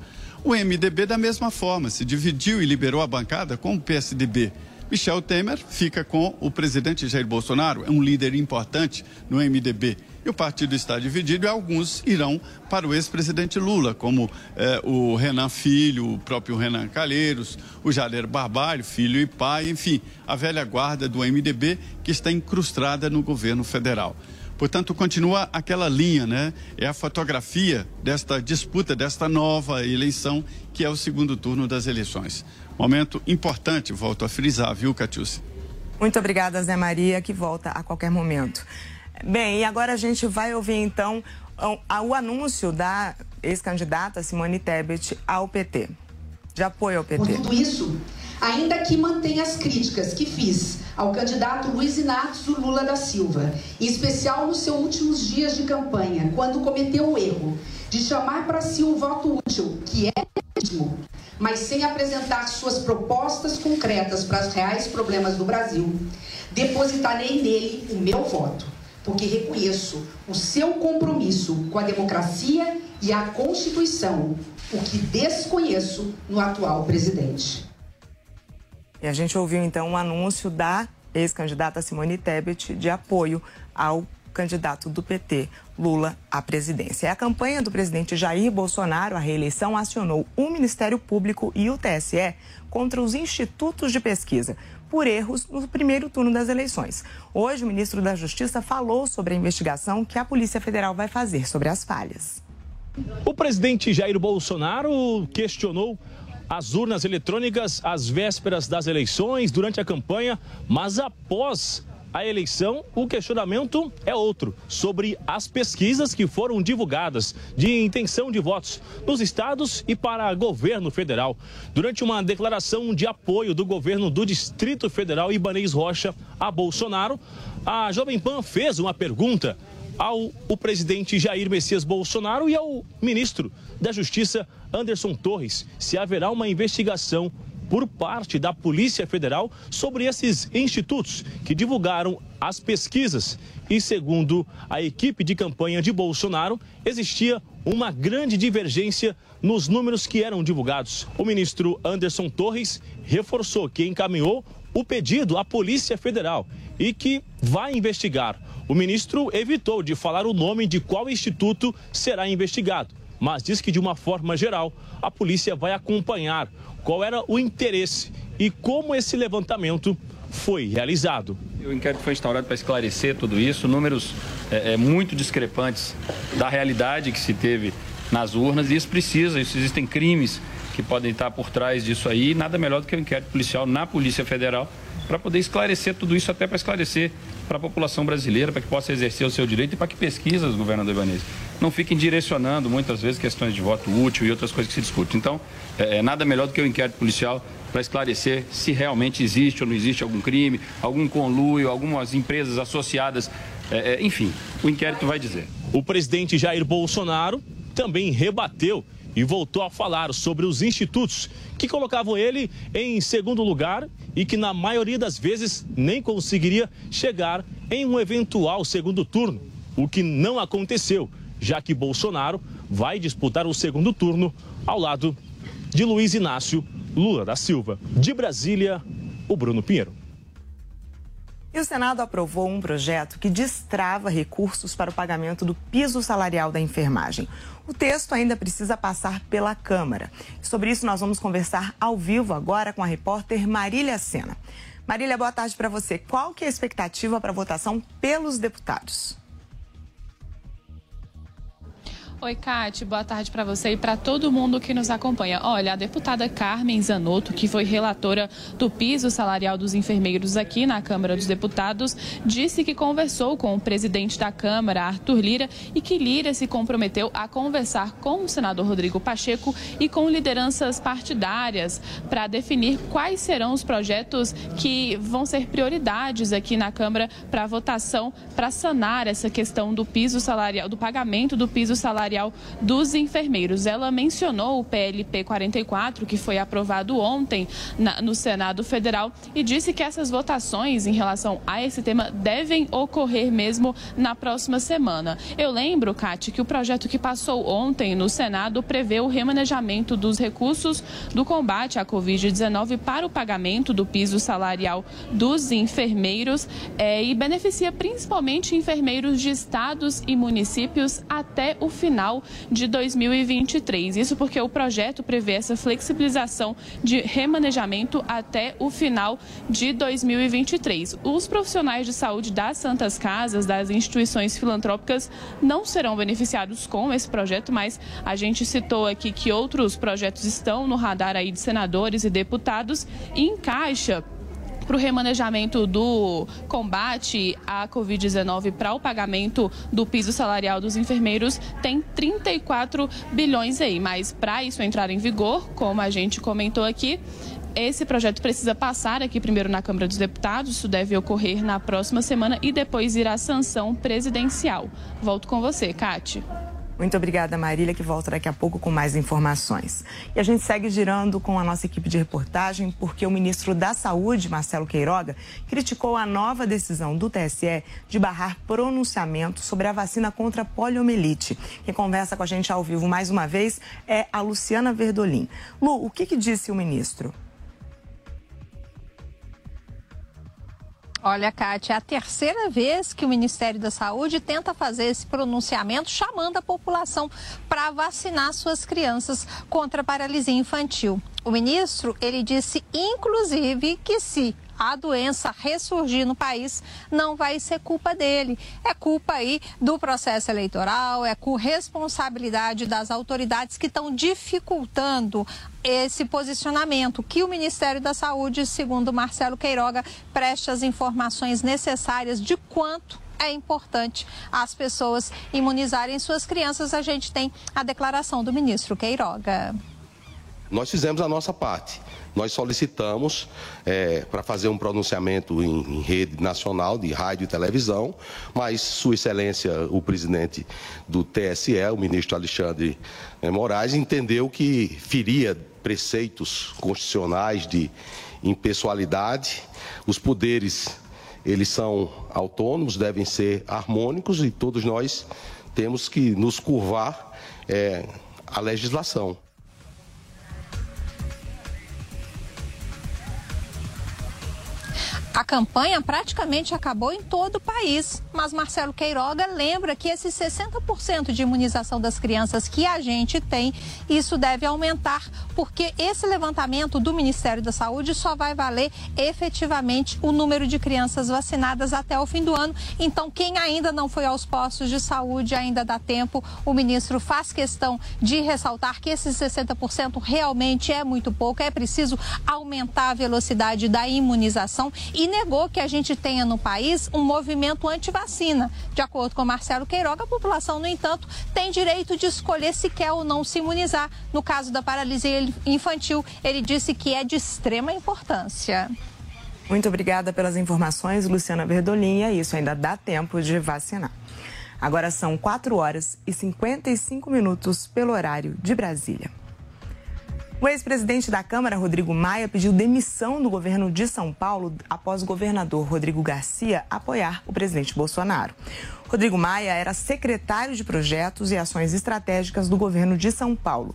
O MDB, da mesma forma, se dividiu e liberou a bancada com o PSDB. Michel Temer fica com o presidente Jair Bolsonaro, é um líder importante no MDB e o partido está dividido e alguns irão para o ex-presidente Lula, como eh, o Renan Filho, o próprio Renan Calheiros, o Jader Barbalho, filho e pai, enfim, a velha guarda do MDB que está incrustada no governo federal. Portanto, continua aquela linha, né? É a fotografia desta disputa, desta nova eleição, que é o segundo turno das eleições. Momento importante, volto a frisar, viu, Catiúcia? Muito obrigada, Zé Maria, que volta a qualquer momento. Bem, e agora a gente vai ouvir então o anúncio da ex-candidata Simone Tebet ao PT, de apoio ao PT. Por tudo isso, ainda que mantenha as críticas que fiz ao candidato Luiz Inácio Lula da Silva, em especial nos seus últimos dias de campanha, quando cometeu o erro de chamar para si o voto útil, que é legítimo, mas sem apresentar suas propostas concretas para os reais problemas do Brasil, depositarei nele o meu voto, porque reconheço o seu compromisso com a democracia e a Constituição, o que desconheço no atual presidente. E a gente ouviu então um anúncio da ex-candidata Simone Tebet de apoio ao candidato do PT, Lula, à presidência. A campanha do presidente Jair Bolsonaro à reeleição acionou o Ministério Público e o TSE contra os institutos de pesquisa por erros no primeiro turno das eleições. Hoje, o ministro da Justiça falou sobre a investigação que a Polícia Federal vai fazer sobre as falhas. O presidente Jair Bolsonaro questionou as urnas eletrônicas às vésperas das eleições, durante a campanha, mas após a eleição, o questionamento é outro, sobre as pesquisas que foram divulgadas de intenção de votos nos estados e para governo federal. Durante uma declaração de apoio do governo do Distrito Federal, Ibanez Rocha, a Bolsonaro, a Jovem Pan fez uma pergunta ao o presidente Jair Messias Bolsonaro e ao ministro da Justiça, Anderson Torres, se haverá uma investigação por parte da Polícia Federal sobre esses institutos que divulgaram as pesquisas. E segundo a equipe de campanha de Bolsonaro, existia uma grande divergência nos números que eram divulgados. O ministro Anderson Torres reforçou que encaminhou o pedido à Polícia Federal e que vai investigar. O ministro evitou de falar o nome de qual instituto será investigado, mas diz que, de uma forma geral, a polícia vai acompanhar qual era o interesse e como esse levantamento foi realizado. O inquérito foi instaurado para esclarecer tudo isso, números é, é, muito discrepantes da realidade que se teve nas urnas, e isso precisa, isso existem crimes que podem estar por trás disso aí, nada melhor do que o inquérito policial na Polícia Federal para poder esclarecer tudo isso, até para esclarecer para a população brasileira, para que possa exercer o seu direito e para que pesquisas, governador Ibanez, não fiquem direcionando muitas vezes questões de voto útil e outras coisas que se discutem. Então, é, é nada melhor do que o inquérito policial para esclarecer se realmente existe ou não existe algum crime, algum conluio, algumas empresas associadas, é, é, enfim, o inquérito vai dizer. O presidente Jair Bolsonaro também rebateu e voltou a falar sobre os institutos que colocavam ele em segundo lugar e que, na maioria das vezes, nem conseguiria chegar em um eventual segundo turno, o que não aconteceu, já que Bolsonaro vai disputar o segundo turno ao lado de Luiz Inácio Lula da Silva. De Brasília, o Bruno Pinheiro. E o Senado aprovou um projeto que destrava recursos para o pagamento do piso salarial da enfermagem. O texto ainda precisa passar pela Câmara. Sobre isso, nós vamos conversar ao vivo agora com a repórter Marília Sena. Marília, boa tarde para você. Qual que é a expectativa para a votação pelos deputados? Oi, Kate, boa tarde para você e para todo mundo que nos acompanha. Olha, a deputada Carmen Zanotto, que foi relatora do piso salarial dos enfermeiros aqui na Câmara dos Deputados, disse que conversou com o presidente da Câmara, Arthur Lira, e que Lira se comprometeu a conversar com o senador Rodrigo Pacheco e com lideranças partidárias para definir quais serão os projetos que vão ser prioridades aqui na Câmara para votação para sanar essa questão do piso salarial, do pagamento do piso salarial salarial dos enfermeiros. Ela mencionou o PLP 44, que foi aprovado ontem na, no Senado Federal, e disse que essas votações em relação a esse tema devem ocorrer mesmo na próxima semana. Eu lembro, Cate, que o projeto que passou ontem no Senado prevê o remanejamento dos recursos do combate à Covid-19 para o pagamento do piso salarial dos enfermeiros é, e beneficia principalmente enfermeiros de estados e municípios até o final final de 2023. Isso porque o projeto prevê essa flexibilização de remanejamento até o final de 2023. Os profissionais de saúde das Santas Casas, das instituições filantrópicas, não serão beneficiados com esse projeto, mas a gente citou aqui que outros projetos estão no radar aí de senadores e deputados e encaixa para o remanejamento do combate à Covid-19 para o pagamento do piso salarial dos enfermeiros tem 34 bilhões aí. Mas para isso entrar em vigor, como a gente comentou aqui, esse projeto precisa passar aqui primeiro na Câmara dos Deputados, isso deve ocorrer na próxima semana e depois ir à sanção presidencial. Volto com você, Cátia. Muito obrigada, Marília, que volta daqui a pouco com mais informações. E a gente segue girando com a nossa equipe de reportagem, porque o ministro da Saúde, Marcelo Queiroga, criticou a nova decisão do TSE de barrar pronunciamento sobre a vacina contra a poliomielite. Quem conversa com a gente ao vivo mais uma vez é a Luciana Verdolim. Lu, o que, que disse o ministro? Olha, Kátia, é a terceira vez que o Ministério da Saúde tenta fazer esse pronunciamento chamando a população para vacinar suas crianças contra a paralisia infantil. O ministro, ele disse, inclusive, que se a doença ressurgir no país, não vai ser culpa dele. É culpa aí do processo eleitoral, é com responsabilidade das autoridades que estão dificultando esse posicionamento, que o Ministério da Saúde, segundo Marcelo Queiroga, preste as informações necessárias de quanto é importante as pessoas imunizarem suas crianças. A gente tem a declaração do ministro Queiroga. Nós fizemos a nossa parte. Nós solicitamos é, para fazer um pronunciamento em, em, rede nacional de rádio e televisão, mas Sua Excelência, o presidente do TSE, o ministro Alexandre é, Moraes, entendeu que feria preceitos constitucionais de impessoalidade, os poderes eles são autônomos, devem ser harmônicos e todos nós temos que nos curvar é, à legislação. A campanha praticamente acabou em todo o país, mas Marcelo Queiroga lembra que esses 60% de imunização das crianças que a gente tem, isso deve aumentar, porque esse levantamento do Ministério da Saúde só vai valer efetivamente o número de crianças vacinadas até o fim do ano. Então, quem ainda não foi aos postos de saúde, ainda dá tempo. O ministro faz questão de ressaltar que esses 60% realmente é muito pouco, é preciso aumentar a velocidade da imunização e negou que a gente tenha no país um movimento anti-vacina. De acordo com Marcelo Queiroga, a população, no entanto, tem direito de escolher se quer ou não se imunizar. No caso da paralisia infantil, ele disse que é de extrema importância. Muito obrigada pelas informações, Luciana Verdolim. É isso, ainda dá tempo de vacinar. Agora são 4 horas e 55 minutos pelo horário de Brasília. O ex-presidente da Câmara, Rodrigo Maia, pediu demissão do governo de São Paulo após o governador Rodrigo Garcia apoiar o presidente Bolsonaro. Rodrigo Maia era secretário de Projetos e Ações Estratégicas do governo de São Paulo.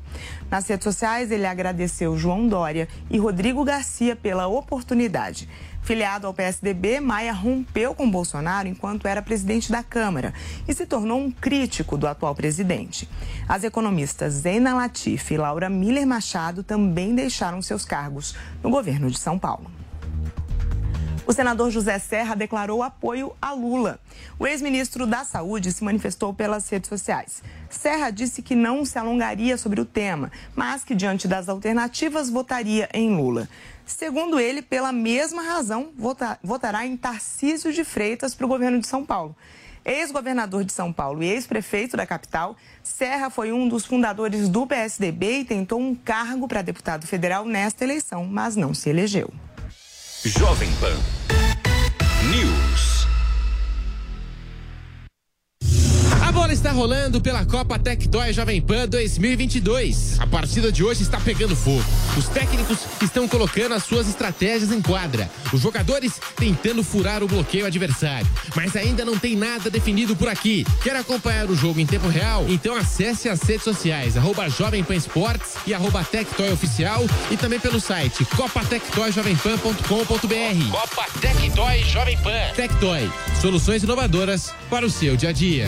Nas redes sociais, ele agradeceu João Dória e Rodrigo Garcia pela oportunidade. Filiado ao PSDB, Maia rompeu com Bolsonaro enquanto era presidente da Câmara e se tornou um crítico do atual presidente. As economistas Zena Latif e Laura Miller Machado também deixaram seus cargos no governo de São Paulo. O senador José Serra declarou apoio a Lula. O ex-ministro da Saúde se manifestou pelas redes sociais. Serra disse que não se alongaria sobre o tema, mas que, diante das alternativas, votaria em Lula. Segundo ele, pela mesma razão, votará em Tarcísio de Freitas para o governo de São Paulo. Ex-governador de São Paulo e ex-prefeito da capital, Serra foi um dos fundadores do PSDB e tentou um cargo para deputado federal nesta eleição, mas não se elegeu. Jovem Pan News. Bola está rolando pela Copa Tectoy Jovem Pan 2022. A partida de hoje está pegando fogo. Os técnicos estão colocando as suas estratégias em quadra. Os jogadores tentando furar o bloqueio adversário. Mas ainda não tem nada definido por aqui. Quer acompanhar o jogo em tempo real? Então acesse as redes sociais, arroba Jovem Pan Esportes e arroba Tectoy Oficial e também pelo site copatectoyjovempan.com.br. Copa Tectoy Jovem Pan. Tectoy, soluções inovadoras para o seu dia a dia.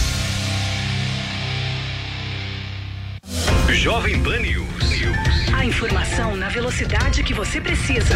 Jovem Pan News. A informação na velocidade que você precisa.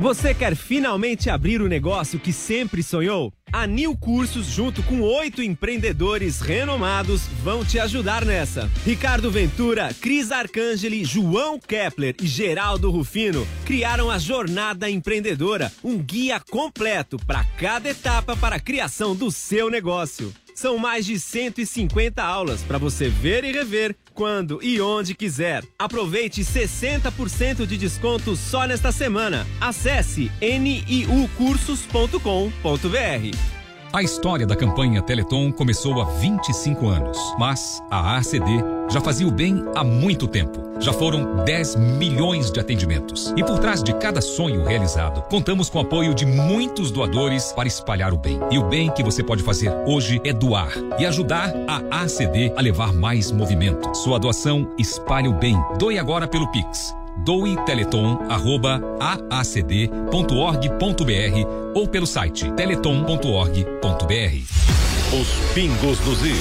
Você quer finalmente abrir o negócio que sempre sonhou? A Nil Cursos, junto com oito empreendedores renomados, vão te ajudar nessa. Ricardo Ventura, Cris Arcangeli, João Kepler e Geraldo Rufino criaram a Jornada Empreendedora, um guia completo para cada etapa para a criação do seu negócio. São mais de 150 aulas para você ver e rever quando e onde quiser. Aproveite 60% de desconto só nesta semana. Acesse niucursos.com.br. A história da campanha Teleton começou há 25 anos, mas a ACD já fazia o bem há muito tempo. Já foram 10 milhões de atendimentos. E por trás de cada sonho realizado, contamos com o apoio de muitos doadores para espalhar o bem. E o bem que você pode fazer hoje é doar e ajudar a ACD a levar mais movimento. Sua doação espalha o bem. Doe agora pelo Pix doeteleton.aacd.org.br ou pelo site teleton.org.br. Os pingos nos is.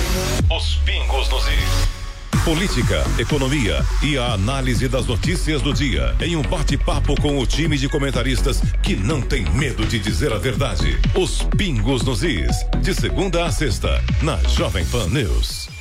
Os pingos nos is. Política, economia e a análise das notícias do dia em um bate-papo com o time de comentaristas que não tem medo de dizer a verdade. Os pingos nos is. De segunda a sexta, na Jovem Pan News.